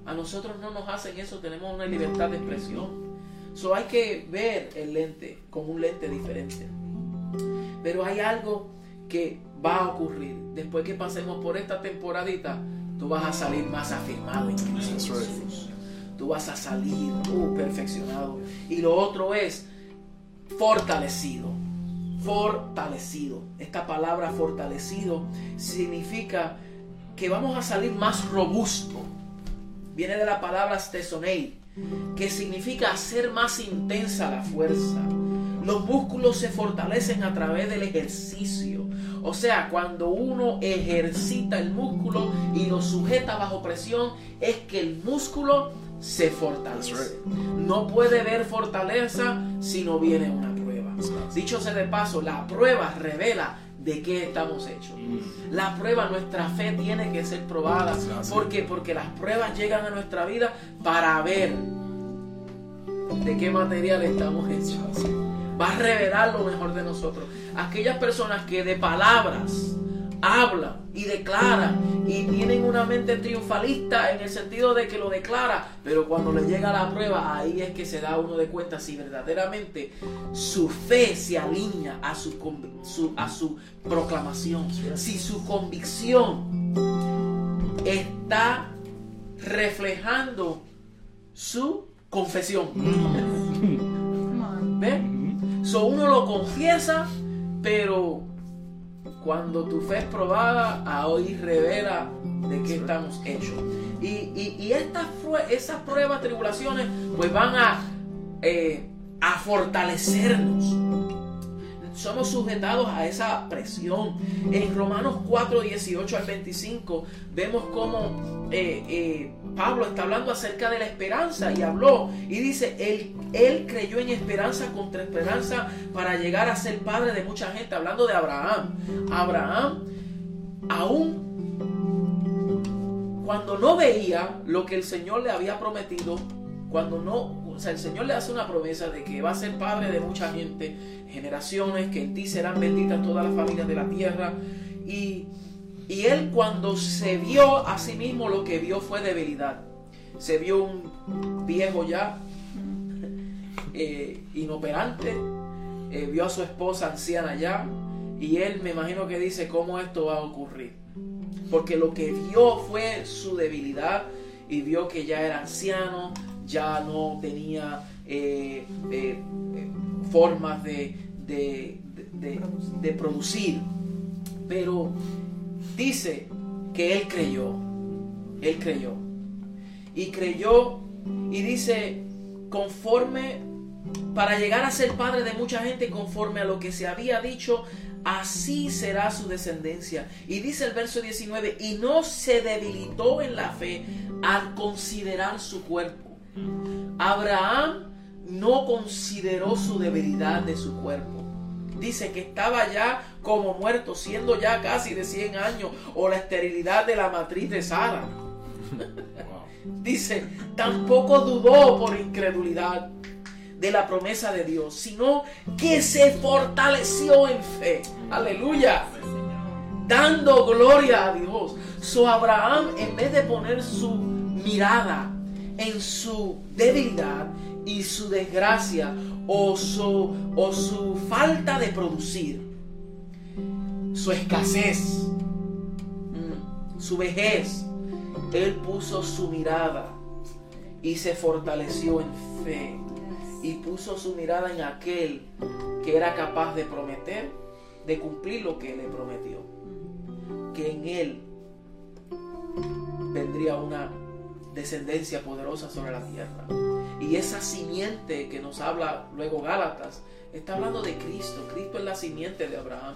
A nosotros no nos hacen eso, tenemos una libertad de expresión. So hay que ver el lente con un lente diferente. Pero hay algo que va a ocurrir. Después que pasemos por esta temporadita, tú vas a salir más afirmado en Cristo Tú vas a salir uh, perfeccionado. Y lo otro es fortalecido. Fortalecido. Esta palabra fortalecido significa que vamos a salir más robusto. Viene de la palabra stesonei, que significa hacer más intensa la fuerza. Los músculos se fortalecen a través del ejercicio. O sea, cuando uno ejercita el músculo y lo sujeta bajo presión, es que el músculo se fortalece. No puede ver fortaleza si no viene una Dicho sea de paso, la prueba revela de qué estamos hechos. Mm. La prueba, nuestra fe tiene que ser probada. ¿Por qué? Porque las pruebas llegan a nuestra vida para ver de qué material estamos hechos. Va a revelar lo mejor de nosotros. Aquellas personas que de palabras hablan y declaran y tienen una mente triunfalista en el sentido de que lo declara, pero cuando le llega la prueba, ahí es que se da uno de cuenta si verdaderamente su fe se alinea a su, a su proclamación, si su convicción está reflejando su confesión. ¿Ve? So uno lo confiesa, pero cuando tu fe es probada, a hoy revela de qué estamos hechos. Y, y, estas, esas pruebas, tribulaciones, pues van a, eh, a fortalecernos somos sujetados a esa presión. En Romanos 4, 18 al 25 vemos cómo eh, eh, Pablo está hablando acerca de la esperanza y habló y dice, él, él creyó en esperanza contra esperanza para llegar a ser padre de mucha gente, hablando de Abraham. Abraham, aún cuando no veía lo que el Señor le había prometido, cuando no o sea, el Señor le hace una promesa de que va a ser padre de mucha gente, generaciones, que en ti serán benditas todas las familias de la tierra. Y, él cuando se vio a sí mismo lo que vio fue debilidad. Se vio un viejo ya, eh, inoperante, eh, vio a su esposa anciana ya, y él me imagino que dice cómo esto va a ocurrir. Porque lo que vio fue su debilidad y vio que ya era anciano, ya no tenía eh, formas de, de, producir. Pero dice que él creyó, él creyó. Y creyó y dice, conforme, para llegar a ser padre de mucha gente, conforme a lo que se había dicho, así será su descendencia. Y dice el verso 19, y no se debilitó en la fe al considerar su cuerpo Abraham no consideró su debilidad de su cuerpo. Dice que estaba ya como muerto, siendo ya casi de 100 años, o la esterilidad de la matriz de Sara. Dice, tampoco dudó por incredulidad. de la promesa de Dios, sino que se fortaleció en fe. Aleluya. Dando gloria a Dios. So Abraham, en vez de poner su mirada en su debilidad y su desgracia o su, o su falta de producir, su escasez, mm, su vejez, él puso su mirada y se fortaleció en fe y puso su mirada en aquel que era capaz de prometer, de cumplir lo que le prometió, que en él vendría una descendencia poderosa sobre la tierra. Y esa simiente que nos habla luego Gálatas, está hablando de Cristo. Cristo es la simiente de Abraham,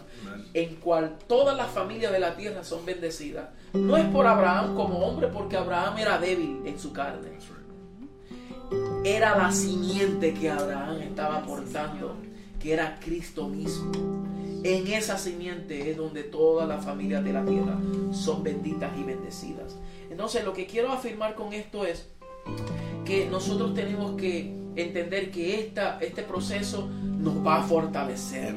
en cual todas las familias de la tierra son bendecidas. No es por Abraham como hombre, porque Abraham era débil en su carne. Era la simiente que Abraham estaba aportando, que era Cristo mismo. En esa simiente es donde todas las familias de la tierra son benditas y bendecidas. Entonces lo que quiero afirmar con esto es que nosotros tenemos que entender que esta, este proceso nos va a fortalecer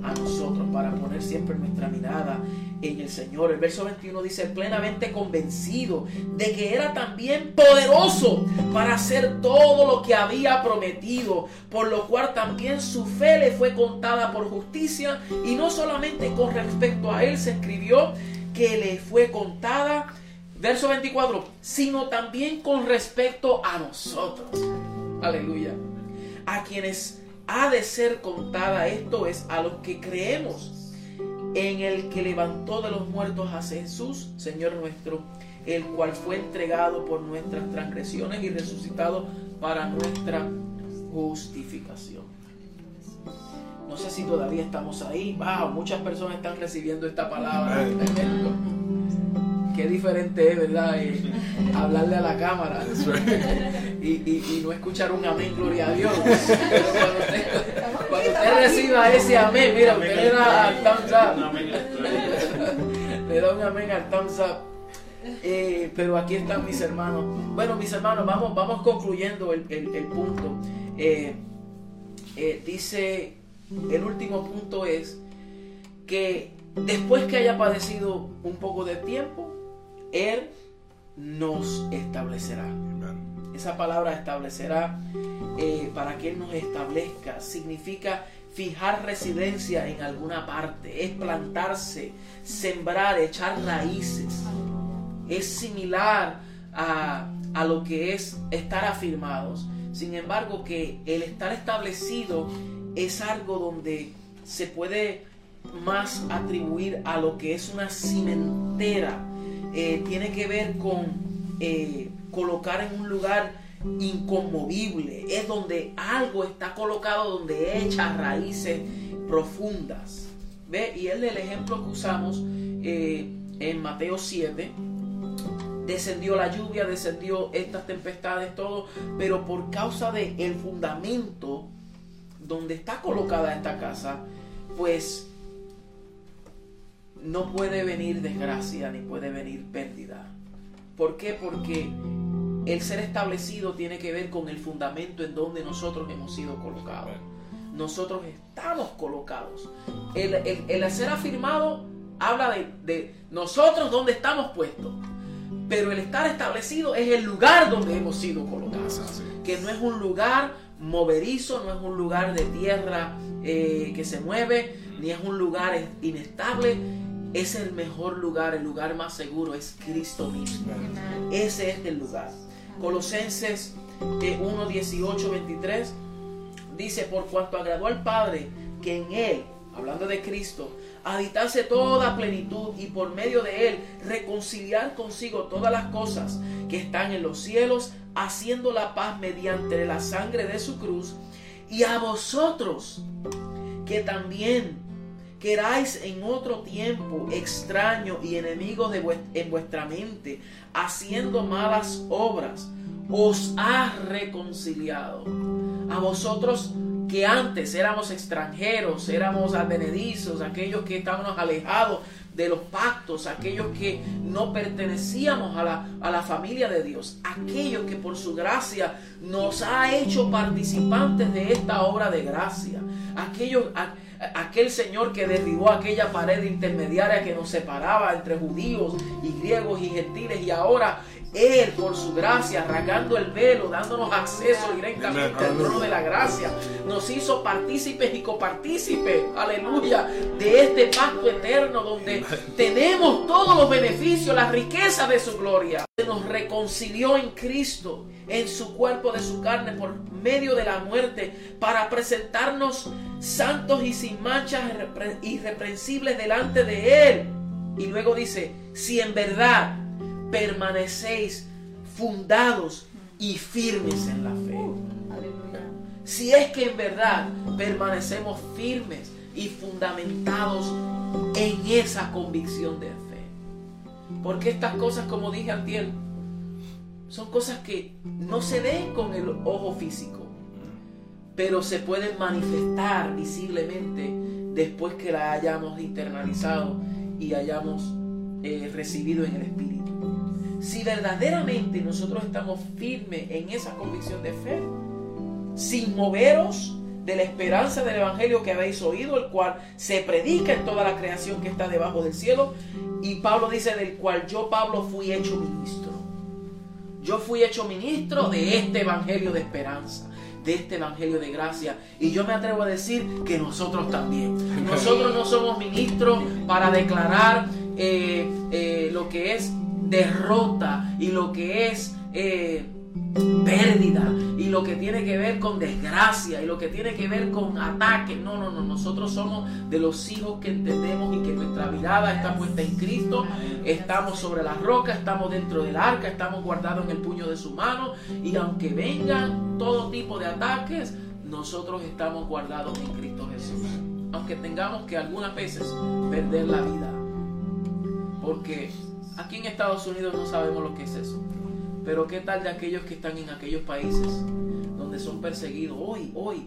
a nosotros para poner siempre nuestra mirada en el Señor. El verso 21 dice, plenamente convencido de que era también poderoso para hacer todo lo que había prometido, por lo cual también su fe le fue contada por justicia y no solamente con respecto a él se escribió que le fue contada Verso 24, sino también con respecto a nosotros. Aleluya. A quienes ha de ser contada esto es a los que creemos en el que levantó de los muertos a Jesús, Señor nuestro, el cual fue entregado por nuestras transgresiones y resucitado para nuestra justificación. No sé si todavía estamos ahí. Wow, muchas personas están recibiendo esta palabra qué diferente es, ¿verdad? Eh, hablarle a la cámara y, no escuchar un amén, gloria a Dios. Pero cuando usted, reciba ese amén, mira, usted le da al thumbs up. le da un amén al thumbs up. Eh, pero aquí están mis hermanos. Bueno, mis hermanos, vamos, vamos concluyendo el, punto. Eh, dice, el último punto es que después que haya padecido un poco de tiempo, él nos establecerá. Esa palabra establecerá, eh, para que Él nos establezca, significa fijar residencia en alguna parte, es plantarse, sembrar, echar raíces. Es similar a, a lo que es estar afirmados. Sin embargo, que el estar establecido es algo donde se puede más atribuir a lo que es una cimentera eh, tiene que ver con eh, colocar en un lugar inconmovible. Es donde algo está colocado, donde echa raíces profundas. ¿Ve? Y es el ejemplo que usamos eh, en Mateo 7. Descendió la lluvia, descendió estas tempestades, todo, pero por causa del el fundamento donde está colocada esta casa, pues no puede venir desgracia ni puede venir pérdida. ¿Por qué? Porque el ser establecido tiene que ver con el fundamento en donde nosotros hemos sido colocados. Nosotros estamos colocados. El, el, ser afirmado habla de, de nosotros donde estamos puestos. Pero el estar establecido es el lugar donde hemos sido colocados. Que no es un lugar moverizo, no es un lugar de tierra eh, que se mueve, ni es un lugar inestable, es el mejor lugar, el lugar más seguro es Cristo mismo. Ese es el lugar. Colosenses 1, 18, 23 dice, por cuanto agradó al Padre que en Él, hablando de Cristo, habitase toda plenitud y por medio de Él reconciliar consigo todas las cosas que están en los cielos, haciendo la paz mediante la sangre de su cruz, y a vosotros que también queráis en otro tiempo extraño y enemigos de en vuestra mente, haciendo malas obras, os ha reconciliado. A vosotros que antes éramos extranjeros, éramos advenedizos, aquellos que estábamos alejados de los pactos, aquellos que no pertenecíamos a la, a la familia de Dios, aquellos que por su gracia nos ha hecho participantes de esta obra de gracia, aquellos, aquel Señor que derribó aquella pared intermediaria que nos separaba entre judíos y griegos y gentiles y ahora él, por su gracia, arrancando el velo, dándonos acceso directamente al trono de la gracia, nos hizo partícipes y copartícipes, aleluya, de este pacto eterno donde tenemos todos los beneficios, la riqueza de su gloria. Se nos reconcilió en Cristo, en su cuerpo de su carne, por medio de la muerte, para presentarnos santos y sin manchas irreprensibles delante de Él. Y luego dice, si en verdad permanecéis fundados y firmes en la fe. Si es que en verdad permanecemos firmes y fundamentados en esa convicción de fe. Porque estas cosas, como dije antes, son cosas que no se ven con el ojo físico, pero se pueden manifestar visiblemente después que la hayamos internalizado y hayamos eh, recibido en el Espíritu si verdaderamente nosotros estamos firmes en esa convicción de fe, sin moveros de la esperanza del Evangelio que habéis oído, el cual se predica en toda la creación que está debajo del cielo, y Pablo dice del cual yo, Pablo, fui hecho ministro. Yo fui hecho ministro de este Evangelio de esperanza de este evangelio de gracia. Y yo me atrevo a decir que nosotros también. Nosotros no somos ministros para declarar eh, eh, lo que es derrota y lo que es eh, pérdida y lo que tiene que ver con desgracia y lo que tiene que ver con ataque. No, no, no. Nosotros somos de los hijos que entendemos y que nuestra mirada está puesta en Cristo. Estamos sobre la roca, estamos dentro del arca, estamos guardados en el puño de su mano. Y aunque vengan todo tipo de ataques, nosotros estamos guardados en Cristo Jesús. Aunque tengamos que algunas veces perder la vida. Porque Aquí en Estados Unidos no sabemos lo que es eso. Pero ¿qué tal de aquellos que están en aquellos países donde son perseguidos, hoy, hoy,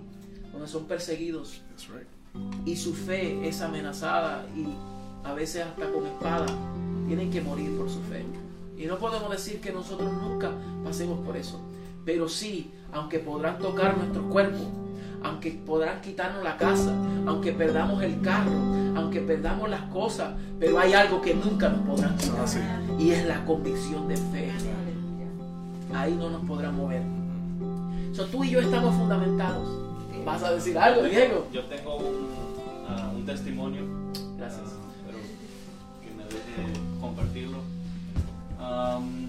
donde son perseguidos y su fe es amenazada y a veces hasta con espada tienen que morir por su fe? Y no podemos decir que nosotros nunca pasemos por eso. Pero sí, aunque podrán tocar nuestro cuerpo, aunque podrán quitarnos la casa, aunque perdamos el carro, aunque perdamos las cosas, pero hay algo que nunca nos podrán quitar ah, y es la convicción de fe. Ahí no nos podrán mover. So, tú y yo estamos fundamentados. ¿Vas a decir algo, Diego? Yo tengo un, ah, un testimonio. Gracias. Uh, pero que me deje compartirlo. Um, ¿Y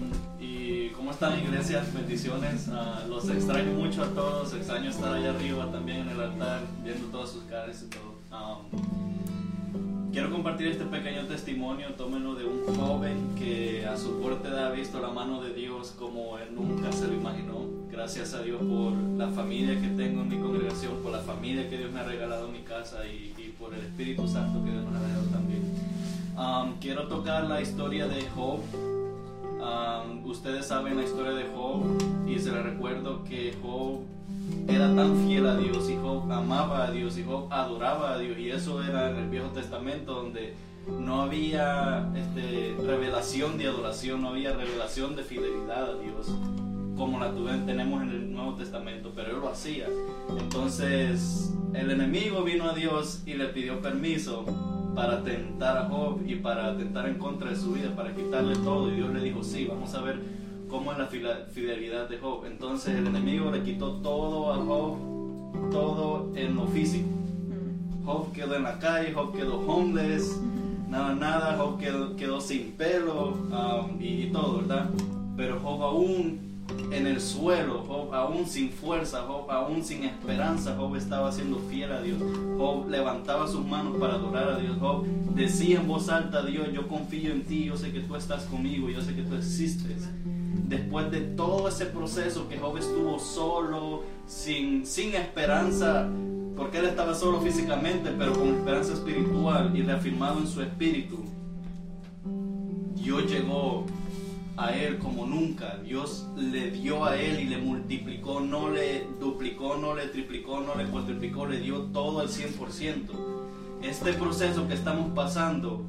cómo están iglesias? Bendiciones. Uh, los extraño mucho a todos. Extraño estar allá arriba también en el altar, viendo todas sus caras y todo. Um, quiero compartir este pequeño testimonio. Tómenlo de un joven que a su corta edad ha visto la mano de Dios como él nunca se lo imaginó. Gracias a Dios por la familia que tengo en mi congregación, por la familia que Dios me ha regalado en mi casa y, y por el Espíritu Santo que Dios me ha regalado también. Um, quiero tocar la historia de Job ustedes saben la historia de Job y se les recuerdo que Job era tan fiel a Dios y Job amaba a Dios y Job adoraba a Dios y eso era en el Viejo Testamento donde no había este, revelación de adoración, no había revelación de fidelidad a Dios como la tenemos en el Nuevo Testamento, pero él lo hacía. Entonces el enemigo vino a Dios y le pidió permiso para tentar a Job y para tentar en contra de su vida, para quitarle todo. Y Dios le dijo, sí, vamos a ver cómo es la fidelidad de Job. Entonces el enemigo le quitó todo a Job, todo en lo físico. Job quedó en la calle, Job quedó homeless, nada, nada, Job quedó, quedó sin pelo um, y, y todo, ¿verdad? Pero Job aún en el suelo, Job aún sin fuerza, Job aún sin esperanza, Job estaba siendo fiel a Dios. Job levantaba sus manos para adorar a Dios. Job decía en voz alta, Dios, yo confío en ti, yo sé que tú estás conmigo, yo sé que tú existes. Después de todo ese proceso que Job estuvo solo, sin, sin esperanza, porque él estaba solo físicamente, pero con esperanza espiritual y reafirmado en su espíritu, Dios llegó a él como nunca. Dios le dio a él y le multiplicó, no le duplicó, no le triplicó, no le cuatriplicó, le dio todo al 100%. Este proceso que estamos pasando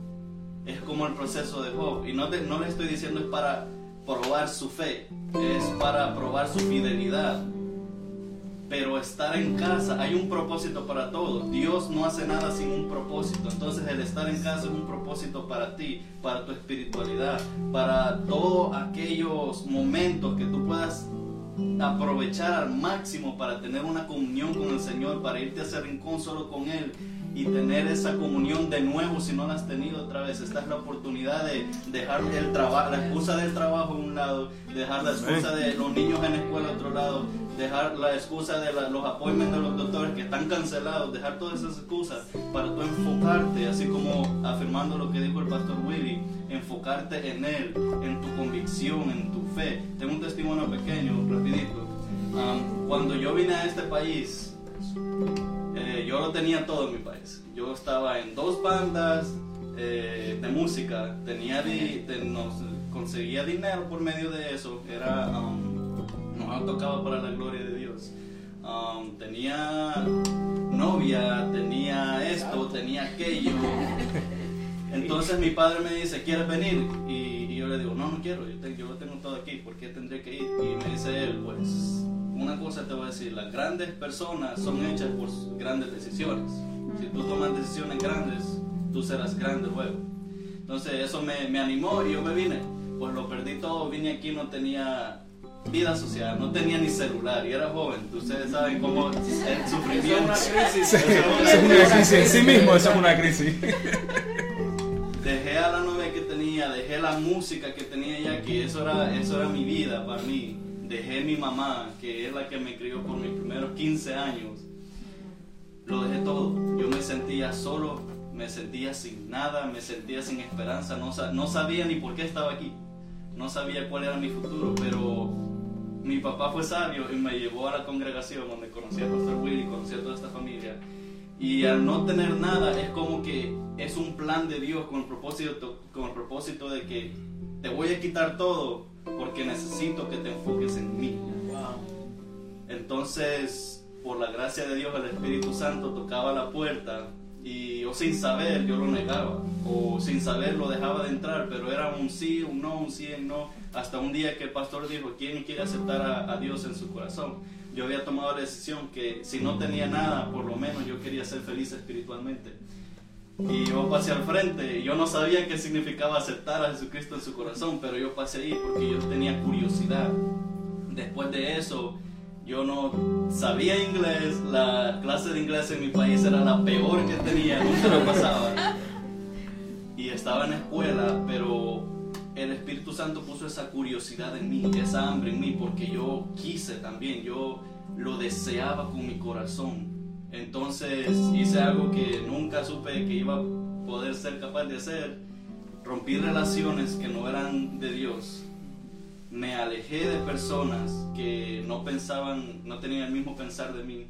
es como el proceso de Job. Y no, te- no le estoy diciendo es para probar su fe, es para probar su fidelidad. Pero estar en casa, hay un propósito para todo. Dios no hace nada sin un propósito. Entonces el estar en casa es un propósito para ti, para tu espiritualidad, para todos aquellos momentos que tú puedas aprovechar al máximo para tener una comunión con el Señor, para irte a ese rincón solo con Él y tener esa comunión de nuevo si no la has tenido otra vez. Esta es la oportunidad de dejar el trabajo, la excusa del trabajo a un lado, dejar la excusa de los niños en la escuela a otro lado, dejar la excusa de la- los appointments de los doctores que están cancelados, dejar todas esas excusas para tú enfocarte, así como afirmando lo que dijo el pastor Willy, enfocarte en Él, en tu convicción, en tu fe. Tengo un testimonio pequeño, rapidito. Am, cuando yo vine a este país, yo lo tenía todo en mi país. Yo estaba en dos bandas eh, de música, tenía di- nos conseguía dinero por medio de eso, era um, no tocaba para la gloria de Dios. Um, tenía novia, tenía esto, tenía aquello. Entonces mi padre me dice, ¿quieres venir? Y, y yo le digo, no, no quiero, yo, te- yo lo tengo todo aquí, ¿por qué tendré que ir? Y me dice él, pues, una cosa te voy a decir, las grandes personas son hechas por grandes decisiones. Si tú tomas decisiones grandes, tú serás grande luego. Entonces eso me, me animó y yo me vine. Pues lo perdí todo, vine aquí, no tenía vida social, no tenía ni celular y era joven. Ustedes saben cómo el Eso es sufrimiento. una crisis. Eso es una Eso es una crisis en sí mismo, eso es una crisis. dejé a la novia que tenía, dejé la música que tenía ya aquí, eso era, eso era mi vida para mí. Dejé mi mamá, que es la que me crió por mis primeros 15 años. Lo dejé todo. Yo me sentía solo, me sentía sin nada, me sentía sin esperanza, no, sa- no sabía ni por qué estaba aquí. No sabía cuál era mi futuro, pero mi papá fue sabio y me llevó a la congregación donde conocí a Pastor Willy, conocí a toda esta familia. Y al no tener nada es como que es un plan de Dios con el propósito, con el propósito de que te voy a quitar todo porque necesito que te enfoques en mí. Entonces, por la gracia de Dios, el Espíritu Santo tocaba la puerta y yo sin saber yo lo negaba o sin saber lo dejaba de entrar, pero era un sí, un no, un sí, un no, hasta un día que el pastor dijo, ¿quién quiere aceptar a, a Dios en su corazón? Yo había tomado la decisión que si no tenía nada, por lo menos yo quería ser feliz espiritualmente. Y yo pasé al frente, yo no sabía qué significaba aceptar a Jesucristo en su corazón, pero yo pasé ahí porque yo tenía curiosidad. Después de eso, yo no sabía inglés, la clase de inglés en mi país era la peor que tenía, nunca lo pasaba. Y estaba en la escuela, pero el Espíritu Santo puso esa curiosidad en mí, esa hambre en mí, porque yo quise también, yo lo deseaba con mi corazón. Entonces hice algo que nunca supe que iba a poder ser capaz de hacer. Rompí relaciones que no eran de Dios. Me alejé de personas que no pensaban, no tenían el mismo pensar de mí.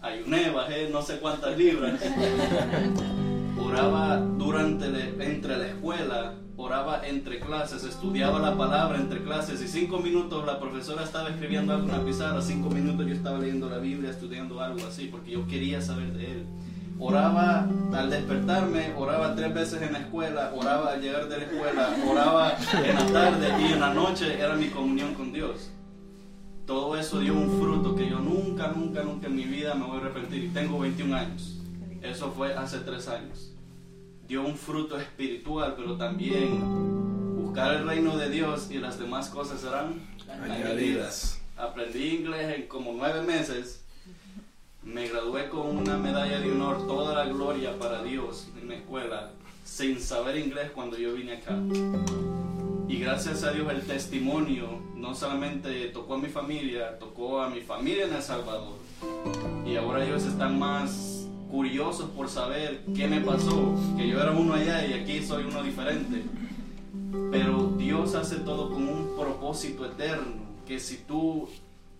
Ayuné, bajé no sé cuántas libras. Oraba durante la- entre la escuela, oraba entre clases, estudiaba la palabra entre clases y cinco minutos la profesora estaba escribiendo algo en la pizarra, cinco minutos yo estaba leyendo la Biblia, estudiando algo así, porque yo quería saber de él. Oraba al despertarme, oraba tres veces en la escuela, oraba al llegar de la escuela, oraba en la tarde y en la noche era mi comunión con Dios. Todo eso dio un fruto que yo nunca, nunca, nunca en mi vida me voy a arrepentir. Y tengo 21 años. Eso fue hace tres años. Dio un fruto espiritual, pero también buscar el reino de Dios y las demás cosas serán añadidas. Aprendí inglés en como nueve meses. Me gradué con una medalla de honor, toda la gloria para Dios en la escuela, sin saber inglés cuando yo vine acá. Y gracias a Dios el testimonio no solamente tocó a mi familia, tocó a mi familia en El Salvador. Y ahora ellos están más curiosos por saber qué me pasó, que yo era uno allá y aquí soy uno diferente. Pero Dios hace todo con un propósito eterno, que si tú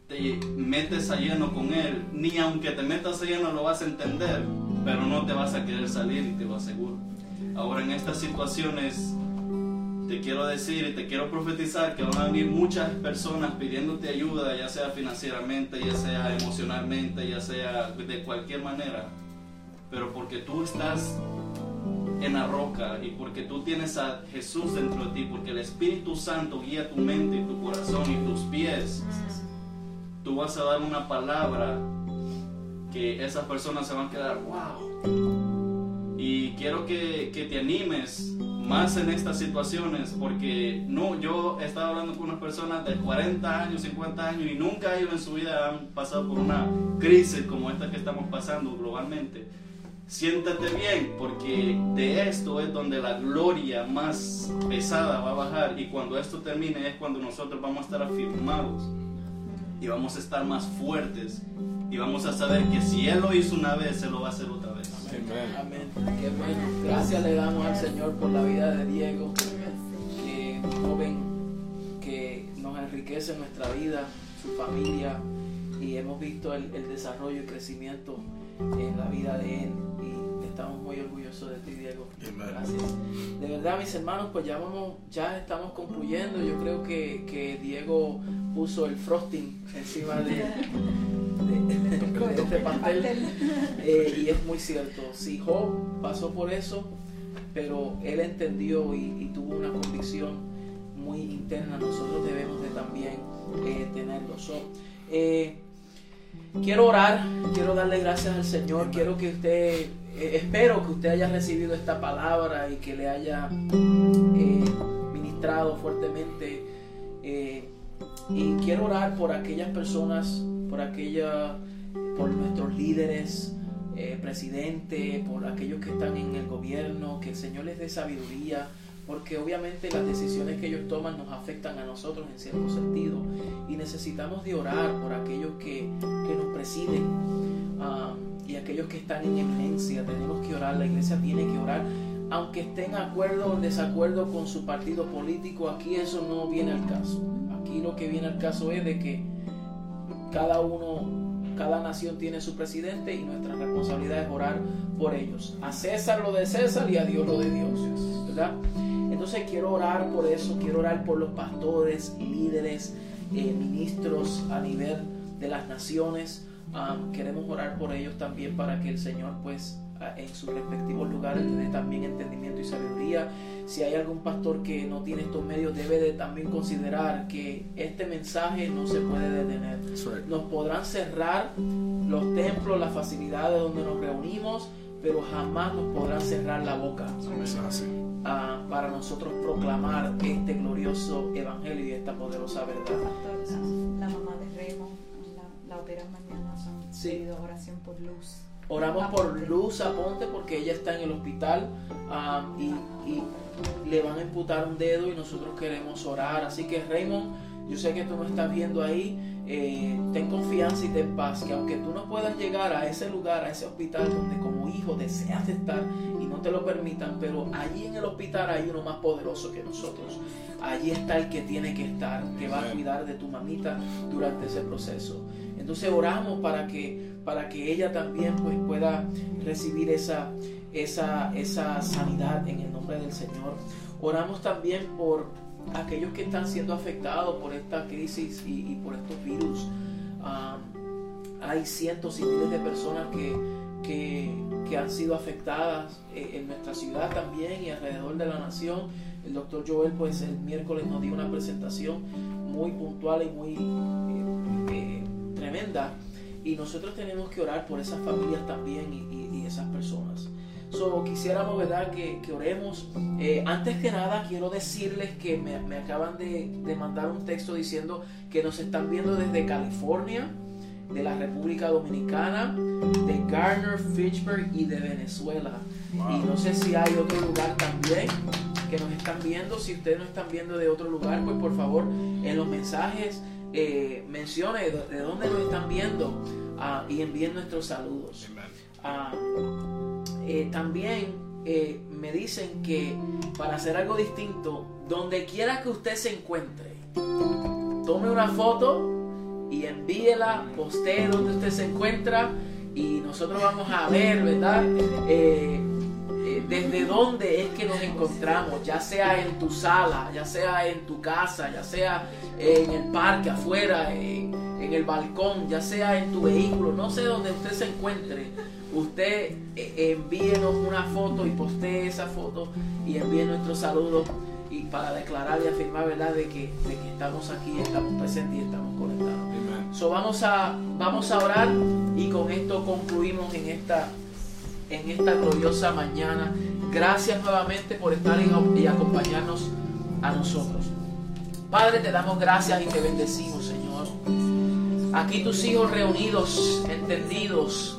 te metes a lleno con Él, ni aunque te metas a lleno lo vas a entender, pero no te vas a querer salir y te lo aseguro. Ahora en estas situaciones te quiero decir y te quiero profetizar que van a venir muchas personas pidiéndote ayuda, ya sea financieramente, ya sea emocionalmente, ya sea de cualquier manera. Pero porque tú estás en la roca y porque tú tienes a Jesús dentro de ti, porque el Espíritu Santo guía tu mente, tu corazón y tus pies, tú vas a dar una palabra que esas personas se van a quedar, wow. Y quiero que, que te animes más en estas situaciones porque no, yo he estado hablando con unas personas de 40 años, 50 años y nunca ellos en su vida han pasado por una crisis como esta que estamos pasando globalmente. Siéntate bien porque de esto es donde la gloria más pesada va a bajar y cuando esto termine es cuando nosotros vamos a estar afirmados y vamos a estar más fuertes y vamos a saber que si Él lo hizo una vez, se lo va a hacer otra vez. Amén. Qué bueno. Gracias le damos al Señor por la vida de Diego, que joven que nos enriquece en nuestra vida, su familia, y hemos visto el, el desarrollo y crecimiento en la vida de él. Y estamos muy orgullosos de ti, Diego. Gracias. De verdad, mis hermanos, pues ya vamos, ya estamos concluyendo. Yo creo que, que Diego puso el frosting encima de, de- de este pastel. Eh, y es muy cierto. Si Job pasó por eso, pero él entendió y, y tuvo una convicción muy interna, nosotros debemos de también eh, tenerlo. So, eh, quiero orar, quiero darle gracias al Señor, quiero que usted, eh, espero que usted haya recibido esta palabra y que le haya eh, ministrado fuertemente. eh, y quiero orar por aquellas personas, por aquella, por nuestros líderes, presidente, por aquellos que están en el gobierno, que el Señor les dé sabiduría, porque obviamente las decisiones que ellos toman nos afectan a nosotros en cierto sentido y necesitamos de orar por aquellos que, que nos presiden ah, y aquellos que están en eminencia. Tenemos que orar, la iglesia tiene que orar. Aunque esté en acuerdo o en desacuerdo con su partido político, aquí eso no viene al caso. Aquí lo que viene al caso es de que cada uno, cada nación tiene su presidente y nuestra responsabilidad es orar por ellos. A César lo de César y a Dios lo de Dios, ¿verdad? Entonces quiero orar por eso, quiero orar por los pastores, líderes, eh, ministros a nivel de las naciones. Um, queremos orar por ellos también para que el Señor pues en sus respectivos lugares les dé también entendimiento y sabiduría. Si hay algún pastor que no tiene estos medios, debe de también considerar que este mensaje no se puede detener. Nos podrán cerrar los templos, las facilidades donde nos reunimos, pero jamás nos podrán cerrar la boca Ah, para nosotros proclamar este glorioso evangelio y esta poderosa verdad. La mamá de Raymond la, la opera mañana. Han Sí. oración por luz. Oramos por Luz Aponte porque ella está en el hospital ah, y, y le van a imputar un dedo y nosotros queremos orar. Así que Raymond, yo sé que tú no estás viendo ahí, eh, ten confianza y ten paz, que aunque tú no puedas llegar a ese lugar, a ese hospital donde como hijo deseas estar y no te lo permitan, pero allí en el hospital hay uno más poderoso que nosotros. Allí está el que tiene que estar, que va a cuidar de tu mamita durante ese proceso. Entonces oramos para que, para que ella también pues, pueda recibir esa, esa, esa sanidad en el nombre del Señor. Oramos también por aquellos que están siendo afectados por esta crisis y, por estos virus. Hay cientos y miles de personas que, que, han sido afectadas eh, en nuestra ciudad también y alrededor de la nación. El doctor Joel pues el miércoles nos dio una presentación muy puntual y muy eh, eh, tremenda y nosotros tenemos que orar por esas familias también y- y esas personas. So, quisiéramos, ¿verdad?, que, que oremos. Eh, antes que nada, quiero decirles que me, me acaban de, de mandar un texto diciendo que nos están viendo desde California, de la República Dominicana, de Garner, Fitchburg y de Venezuela. Y no sé si hay otro lugar también que nos están viendo. Si ustedes nos están viendo de otro lugar, pues por favor en los mensajes eh, mencione de, de dónde nos están viendo ah, y envíen nuestros saludos. Ah, eh, también eh, me dicen que para hacer algo distinto, donde quiera que usted se encuentre, tome una foto y envíela, postee donde usted se encuentra y nosotros vamos a ver, ¿verdad? Eh, desde dónde es que nos encontramos, ya sea en tu sala, ya sea en tu casa, ya sea en el parque afuera, en el balcón, ya sea en tu vehículo, no sé dónde usted se encuentre. Usted eh, envíenos una foto y postee esa foto y envíe nuestro saludo y para declarar y afirmar verdad de que, de que estamos aquí, estamos presentes y estamos conectados. So, vamos a vamos a orar y con esto concluimos en esta en esta gloriosa mañana. Gracias nuevamente por estar y acompañarnos a nosotros. Padre, te damos gracias y te bendecimos, Señor. Aquí tus hijos reunidos, entendidos,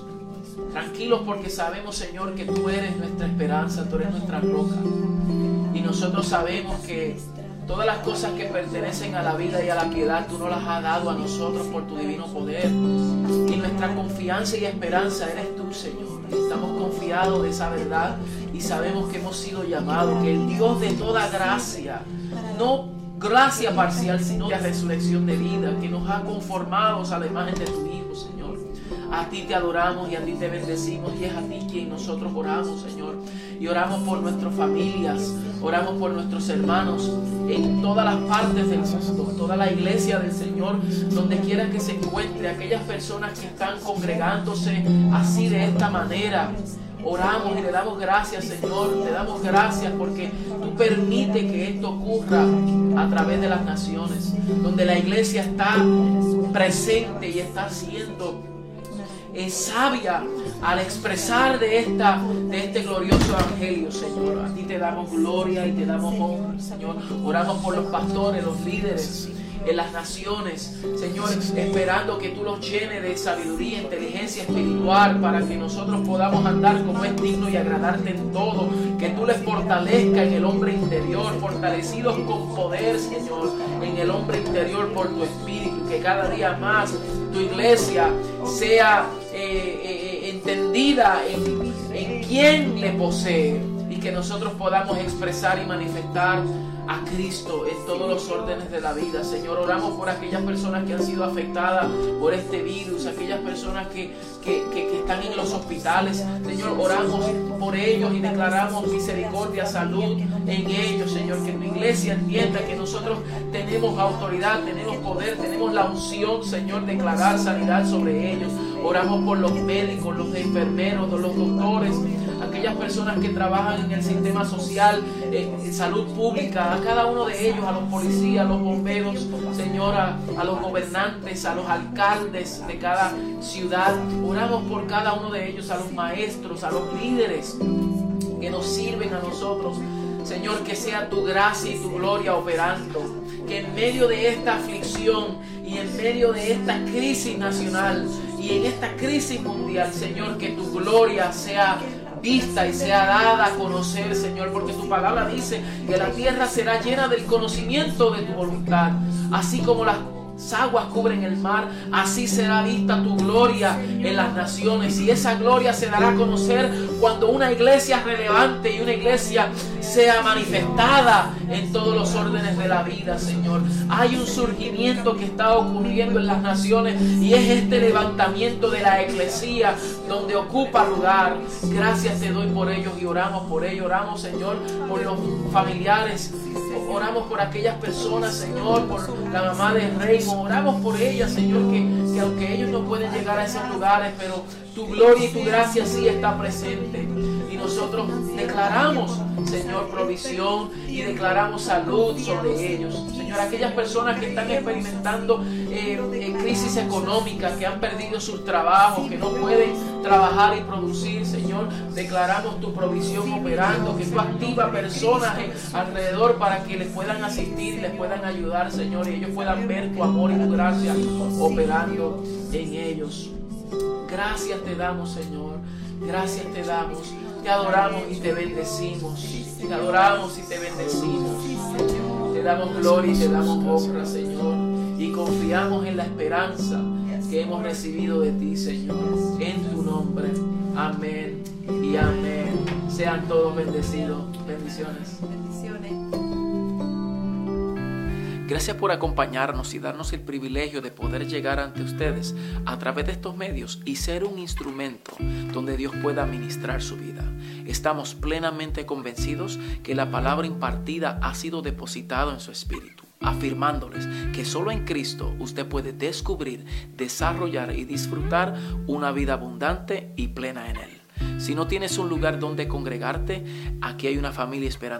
tranquilos porque sabemos, Señor, que tú eres nuestra esperanza, tú eres nuestra roca. Y nosotros sabemos que todas las cosas que pertenecen a la vida y a la piedad, tú nos las has dado a nosotros por tu divino poder. Y nuestra confianza y esperanza eres tú, Señor. Estamos confiados de esa verdad y sabemos que hemos sido llamados, que el Dios de toda gracia, no gracia parcial, sino la resurrección de vida, que nos ha conformado a la imagen de tu Hijo, Señor. A ti te adoramos y a ti te bendecimos y es a ti quien nosotros oramos, Señor. Y oramos por nuestras familias, oramos por nuestros hermanos en todas las partes del mundo, toda la iglesia del Señor, donde quiera que se encuentre, aquellas personas que están congregándose así de esta manera. Oramos y le damos gracias, Señor. Te damos gracias porque tú permites que esto ocurra a través de las naciones, donde la iglesia está presente y está siendo es sabia al expresar de, esta, de este glorioso evangelio, Señor. A ti te damos gloria y te damos honra, Señor. Oramos por los pastores, los líderes en las naciones, Señor, esperando que tú los llenes de sabiduría, inteligencia espiritual para que nosotros podamos andar como es digno y agradarte en todo, que tú les fortalezca en el hombre interior, fortalecidos con poder, Señor, en el hombre interior por tu espíritu, que cada día más tu iglesia sea eh, eh, entendida en, en quién le posee y que nosotros podamos expresar y manifestar a Cristo en todos los órdenes de la vida. Señor, oramos por aquellas personas que han sido afectadas por este virus, aquellas personas que, que, que- que están en los hospitales. Señor, oramos por ellos y declaramos misericordia, salud en ellos, Señor. Que tu iglesia entienda que nosotros tenemos autoridad, tenemos poder, tenemos la unción, Señor, de declarar sanidad sobre ellos. Oramos por los médicos, los enfermeros, los doctores, aquellas personas que trabajan en el sistema social, eh, en salud pública, a cada uno de ellos, a los policías, a los bomberos, Señora, a los gobernantes, a los alcaldes de cada ciudad. Oramos por cada uno de ellos, a los maestros, a los líderes que nos sirven a nosotros. Señor, que sea tu gracia y tu gloria operando. Que en medio de esta aflicción y en medio de esta crisis nacional y en esta crisis mundial, Señor, que tu gloria sea vista y sea dada a conocer, Señor, porque tu palabra dice que la tierra será llena del conocimiento de tu voluntad, así como las aguas cubren el mar, así será vista tu gloria en las naciones y esa gloria se dará a conocer cuando una iglesia relevante y una iglesia sea manifestada en todos los órdenes de la vida, Señor. Hay un surgimiento que está ocurriendo en las naciones y es este levantamiento de la iglesia donde ocupa lugar. Gracias te doy por ellos y oramos por ellos, oramos, Señor, por los familiares Oramos por aquellas personas, Señor, por la mamá de Raymond. Oramos por ellas, Señor, que, que aunque ellos no pueden llegar a esos lugares, pero tu gloria y tu gracia sí está presente. Y nosotros declaramos, Señor, provisión y declaramos salud sobre ellos. Señor, aquellas personas que están experimentando eh, eh, crisis económica, que han perdido sus trabajos, que no pueden trabajar y producir, Señor, declaramos tu provisión operando, que tú activa personas eh, alrededor para que les puedan asistir y les puedan ayudar, Señor, y ellos puedan ver tu amor y tu gracia operando en ellos. Gracias te damos, Señor. Gracias te damos. Te adoramos y te bendecimos. Te adoramos y te bendecimos. Te damos gloria y te damos honra, Señor. Y confiamos en la esperanza que hemos recibido de ti, Señor. En tu nombre. Amén y amén. Sean todos bendecidos. Bendiciones. Bendiciones. Gracias por acompañarnos y darnos el privilegio de poder llegar ante ustedes a través de estos medios y ser un instrumento donde Dios pueda ministrar su vida. Estamos plenamente convencidos que la palabra impartida ha sido depositada en su espíritu afirmándoles que solo en Cristo usted puede descubrir, desarrollar y disfrutar una vida abundante y plena en Él. Si no tienes un lugar donde congregarte, aquí hay una familia esperando.